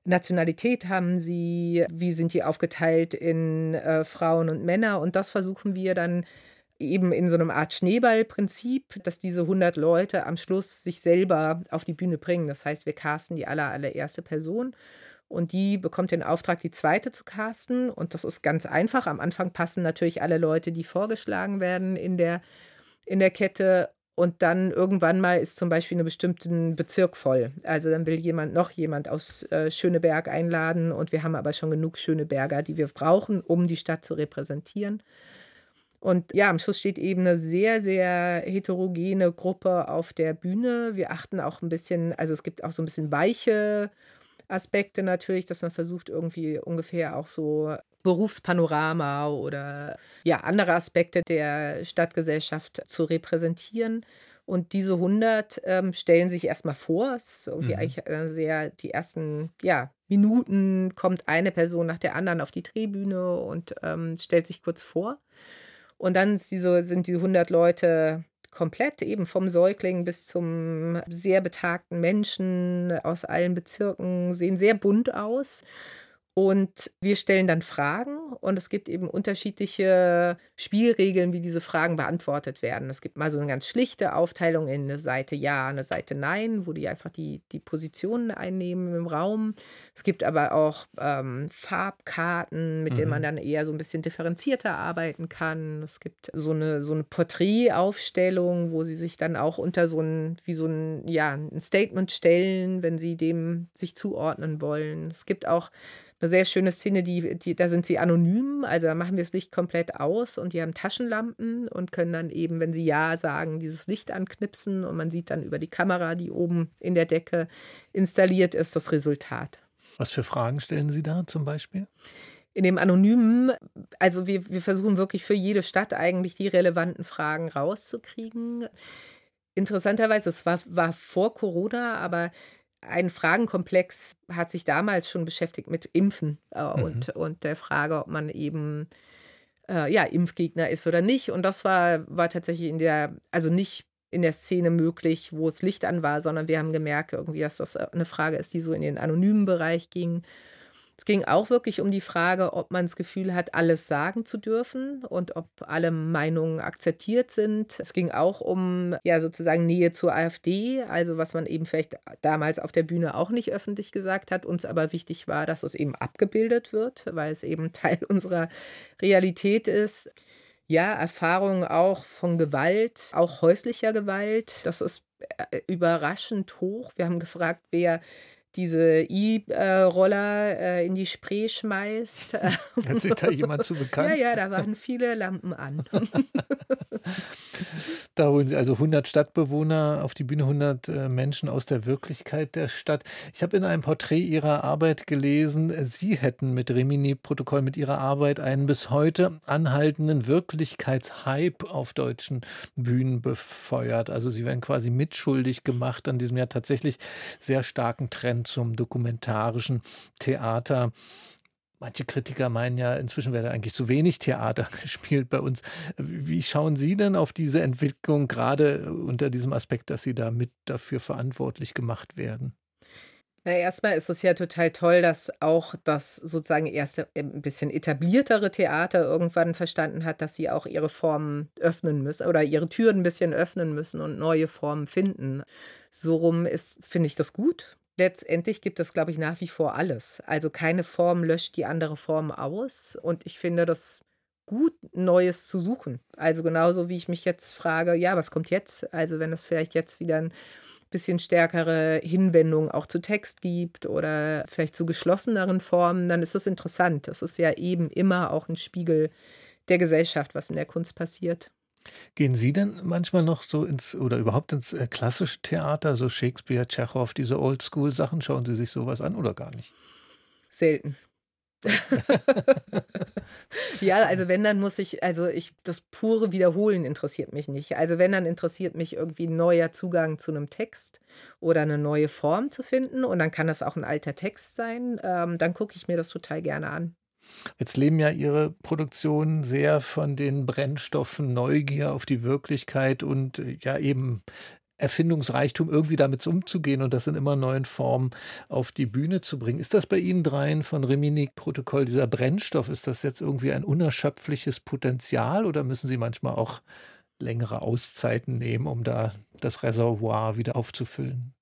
Nationalität haben sie, wie sind die aufgeteilt in äh, Frauen und Männer. Und das versuchen wir dann eben in so einem Art Schneeballprinzip, dass diese 100 Leute am Schluss sich selber auf die Bühne bringen. Das heißt, wir casten die aller, allererste Person und die bekommt den Auftrag, die zweite zu casten. Und das ist ganz einfach. Am Anfang passen natürlich alle Leute, die vorgeschlagen werden in der, in der Kette. Und dann irgendwann mal ist zum Beispiel einen bestimmten Bezirk voll. Also dann will jemand noch jemand aus äh, Schöneberg einladen und wir haben aber schon genug Schöneberger, die wir brauchen, um die Stadt zu repräsentieren. Und ja, am Schluss steht eben eine sehr, sehr heterogene Gruppe auf der Bühne. Wir achten auch ein bisschen, also es gibt auch so ein bisschen weiche Aspekte natürlich, dass man versucht, irgendwie ungefähr auch so Berufspanorama oder ja, andere Aspekte der Stadtgesellschaft zu repräsentieren. Und diese 100 ähm, stellen sich erstmal vor. Es ist irgendwie mhm. eigentlich äh, sehr, die ersten ja, Minuten kommt eine Person nach der anderen auf die Drehbühne und ähm, stellt sich kurz vor. Und dann diese, sind die 100 Leute komplett, eben vom Säugling bis zum sehr betagten Menschen aus allen Bezirken, sehen sehr bunt aus. Und wir stellen dann Fragen und es gibt eben unterschiedliche Spielregeln, wie diese Fragen beantwortet werden. Es gibt mal so eine ganz schlichte Aufteilung in eine Seite Ja, eine Seite Nein, wo die einfach die, die Positionen einnehmen im Raum. Es gibt aber auch ähm, Farbkarten, mit mhm. denen man mhm. dann eher so ein bisschen differenzierter arbeiten kann. Es gibt so eine, so eine Porträtaufstellung, wo sie sich dann auch unter so ein, wie so ein, ja, ein Statement stellen, wenn sie dem sich zuordnen wollen. Es gibt auch eine sehr schöne Szene, die, die, da sind sie anonym, also da machen wir das Licht komplett aus und die haben Taschenlampen und können dann eben, wenn sie Ja sagen, dieses Licht anknipsen und man sieht dann über die Kamera, die oben in der Decke installiert ist, das Resultat. Was für Fragen stellen Sie da zum Beispiel? In dem Anonymen, also wir, wir versuchen wirklich für jede Stadt eigentlich die relevanten Fragen rauszukriegen. Interessanterweise, es war, war vor Corona, aber ein Fragenkomplex hat sich damals schon beschäftigt mit Impfen äh, mhm. und, und der Frage, ob man eben äh, ja, Impfgegner ist oder nicht. Und das war, war tatsächlich in der, also nicht in der Szene möglich, wo es Licht an war, sondern wir haben gemerkt, irgendwie, dass das eine Frage ist, die so in den anonymen Bereich ging. Es ging auch wirklich um die Frage, ob man das Gefühl hat, alles sagen zu dürfen und ob alle Meinungen akzeptiert sind. Es ging auch um ja sozusagen Nähe zur AfD, also was man eben vielleicht damals auf der Bühne auch nicht öffentlich gesagt hat, uns aber wichtig war, dass es eben abgebildet wird, weil es eben Teil unserer Realität ist. Ja, Erfahrungen auch von Gewalt, auch häuslicher Gewalt, das ist äh, überraschend hoch. Wir haben gefragt, wer diese E-Roller äh, in die Spree schmeißt. Hat sich da jemand zu bekannt? Ja, ja, da waren viele Lampen an. Da holen Sie also 100 Stadtbewohner auf die Bühne, 100 äh, Menschen aus der Wirklichkeit der Stadt. Ich habe in einem Porträt Ihrer Arbeit gelesen, Sie hätten mit Rimini-Protokoll, mit Ihrer Arbeit einen bis heute anhaltenden Wirklichkeitshype auf deutschen Bühnen befeuert. Also Sie werden quasi mitschuldig gemacht an diesem ja tatsächlich sehr starken Trend zum dokumentarischen Theater. Manche Kritiker meinen ja, inzwischen werde eigentlich zu wenig Theater gespielt bei uns. Wie schauen Sie denn auf diese Entwicklung, gerade unter diesem Aspekt, dass Sie da mit dafür verantwortlich gemacht werden? Na, erstmal ist es ja total toll, dass auch das sozusagen erste ein bisschen etabliertere Theater irgendwann verstanden hat, dass sie auch ihre Formen öffnen müssen oder ihre Türen ein bisschen öffnen müssen und neue Formen finden. So rum ist, finde ich das gut. Letztendlich gibt es, glaube ich, nach wie vor alles. Also keine Form löscht die andere Form aus. Und ich finde das gut, Neues zu suchen. Also genauso wie ich mich jetzt frage, ja, was kommt jetzt? Also wenn es vielleicht jetzt wieder ein bisschen stärkere Hinwendung auch zu Text gibt oder vielleicht zu geschlosseneren Formen, dann ist das interessant. Das ist ja eben immer auch ein Spiegel der Gesellschaft, was in der Kunst passiert. Gehen Sie denn manchmal noch so ins oder überhaupt ins äh, klassische Theater, so Shakespeare, Tschechow, diese Oldschool-Sachen? Schauen Sie sich sowas an oder gar nicht? Selten. Ja, also wenn, dann muss ich also ich das pure Wiederholen interessiert mich nicht. Also wenn, dann interessiert mich irgendwie 'n neuer Zugang zu einem Text oder eine neue Form zu finden und dann kann das auch ein alter Text sein. Ähm, dann gucke ich mir das total gerne an. Jetzt leben ja Ihre Produktionen sehr von den Brennstoffen Neugier auf die Wirklichkeit und, äh, ja eben Erfindungsreichtum, irgendwie damit umzugehen und das in immer neuen Formen auf die Bühne zu bringen. Ist das bei Ihnen dreien von Rimini-Protokoll, dieser Brennstoff, ist das jetzt irgendwie ein unerschöpfliches Potenzial oder müssen Sie manchmal auch längere Auszeiten nehmen, um da das Reservoir wieder aufzufüllen?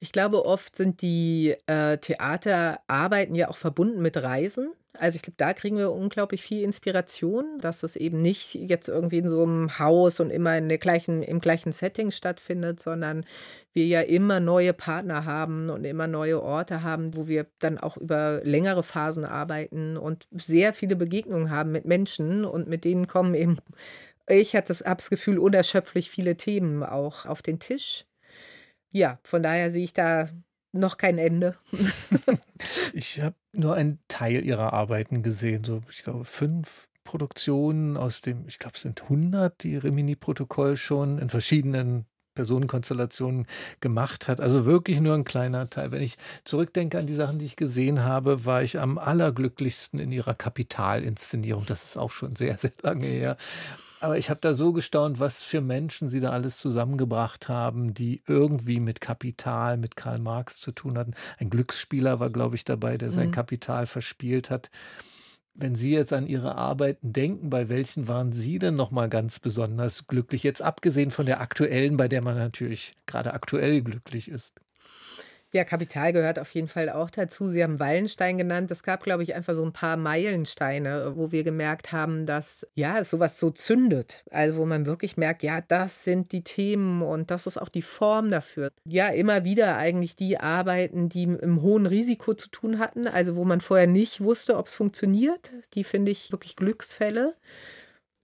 Ich glaube, oft sind die, äh, Theaterarbeiten ja auch verbunden mit Reisen. Also, ich glaube, da kriegen wir unglaublich viel Inspiration, dass es eben nicht jetzt irgendwie in so einem Haus und immer in der gleichen im gleichen Setting stattfindet, sondern wir ja immer neue Partner haben und immer neue Orte haben, wo wir dann auch über längere Phasen arbeiten und sehr viele Begegnungen haben mit Menschen und mit denen kommen eben ich habe das Gefühl, unerschöpflich viele Themen auch auf den Tisch. Ja, von daher sehe ich da noch kein Ende. Ich habe nur einen Teil ihrer Arbeiten gesehen, so, ich glaube, 5 Produktionen aus dem ich glaube, es sind 100, die Rimini-Protokoll schon in verschiedenen Personenkonstellationen gemacht hat. Also wirklich nur ein kleiner Teil. Wenn ich zurückdenke an die Sachen, die ich gesehen habe, war ich am allerglücklichsten in ihrer Kapitalinszenierung. Das ist auch schon sehr, sehr lange her. Aber ich habe da so gestaunt, was für Menschen Sie da alles zusammengebracht haben, die irgendwie mit Kapital, mit Karl Marx zu tun hatten. Ein Glücksspieler war, glaube ich, dabei, der sein Mhm. Kapital verspielt hat. Wenn Sie jetzt an Ihre Arbeiten denken, bei welchen waren Sie denn noch mal ganz besonders glücklich? Jetzt abgesehen von der aktuellen, bei der man natürlich gerade aktuell glücklich ist. Ja, Kapital gehört auf jeden Fall auch dazu. Sie haben Wallenstein genannt. Es gab, glaube ich, einfach so ein paar Meilensteine, wo wir gemerkt haben, dass, ja, es so so zündet. Also, wo man wirklich merkt, ja, das sind die Themen und das ist auch die Form dafür. Ja, immer wieder eigentlich die Arbeiten, die im hohen Risiko zu tun hatten, also, wo man vorher nicht wusste, ob es funktioniert. Die finde ich wirklich Glücksfälle.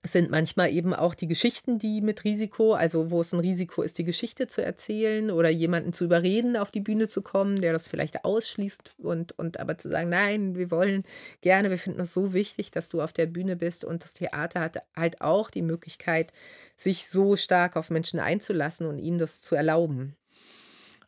Es sind manchmal eben auch die Geschichten, die mit Risiko also, wo es ein Risiko ist, die Geschichte zu erzählen oder jemanden zu überreden, auf die Bühne zu kommen, der das vielleicht ausschließt und und aber zu sagen: „Nein, wir wollen gerne, wir finden es so wichtig, dass du auf der Bühne bist.“ Und das Theater hat halt auch die Möglichkeit, sich so stark auf Menschen einzulassen und ihnen das zu erlauben.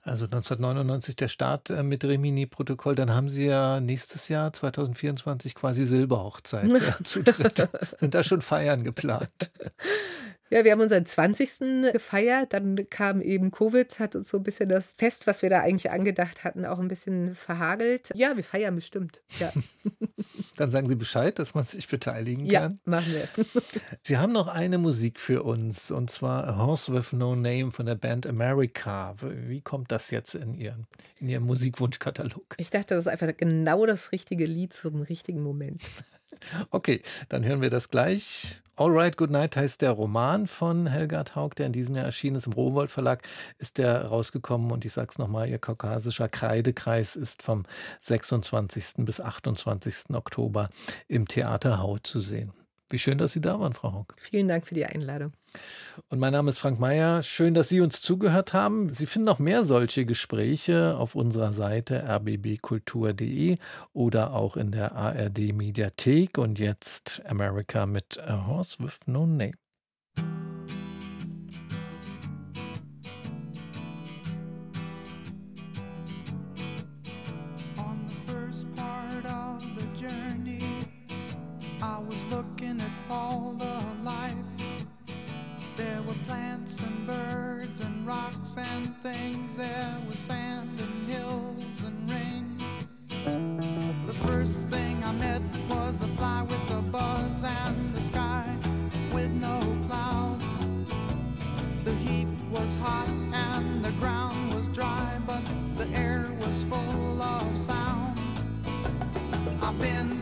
Also 1999 der Start äh, mit Rimini-Protokoll. Dann haben Sie ja nächstes Jahr, 2024, quasi Silberhochzeit, äh, zu dritt. Sind da schon Feiern geplant? Ja, wir haben unseren 20. gefeiert, dann kam eben Covid, hat uns so ein bisschen das Fest, was wir da eigentlich angedacht hatten, auch ein bisschen verhagelt. Ja, wir feiern bestimmt, ja. Dann sagen Sie Bescheid, dass man sich beteiligen Ja, kann. machen wir. Sie haben noch eine Musik für uns, und zwar A Horse with No Name von der Band America. Wie kommt das jetzt in Ihren in Ihrem Musikwunschkatalog? Ich dachte, das ist einfach genau das richtige Lied zum richtigen Moment. Okay, dann hören wir das gleich. All Right, Good Night heißt der Roman von Helga Haug, der in diesem Jahr erschienen ist. Im Rowohlt Verlag ist der rausgekommen. Und ich sage es nochmal, Ihr kaukasischer Kreidekreis ist vom 26. bis 28. Oktober im Theater Hau zu sehen. Wie schön, dass Sie da waren, Frau Hock. Vielen Dank für die Einladung. Und mein Name ist Frank Meyer. Schön, dass Sie uns zugehört haben. Sie finden noch mehr solche Gespräche auf unserer Seite rbbkultur.de oder auch in der ARD Mediathek. Und jetzt America mit A Horse with No Name. rocks and things. There was sand and hills and rain. The first thing I met was a fly with a buzz and the sky with no clouds. The heat was hot and the ground was dry, but the air was full of sound. I've been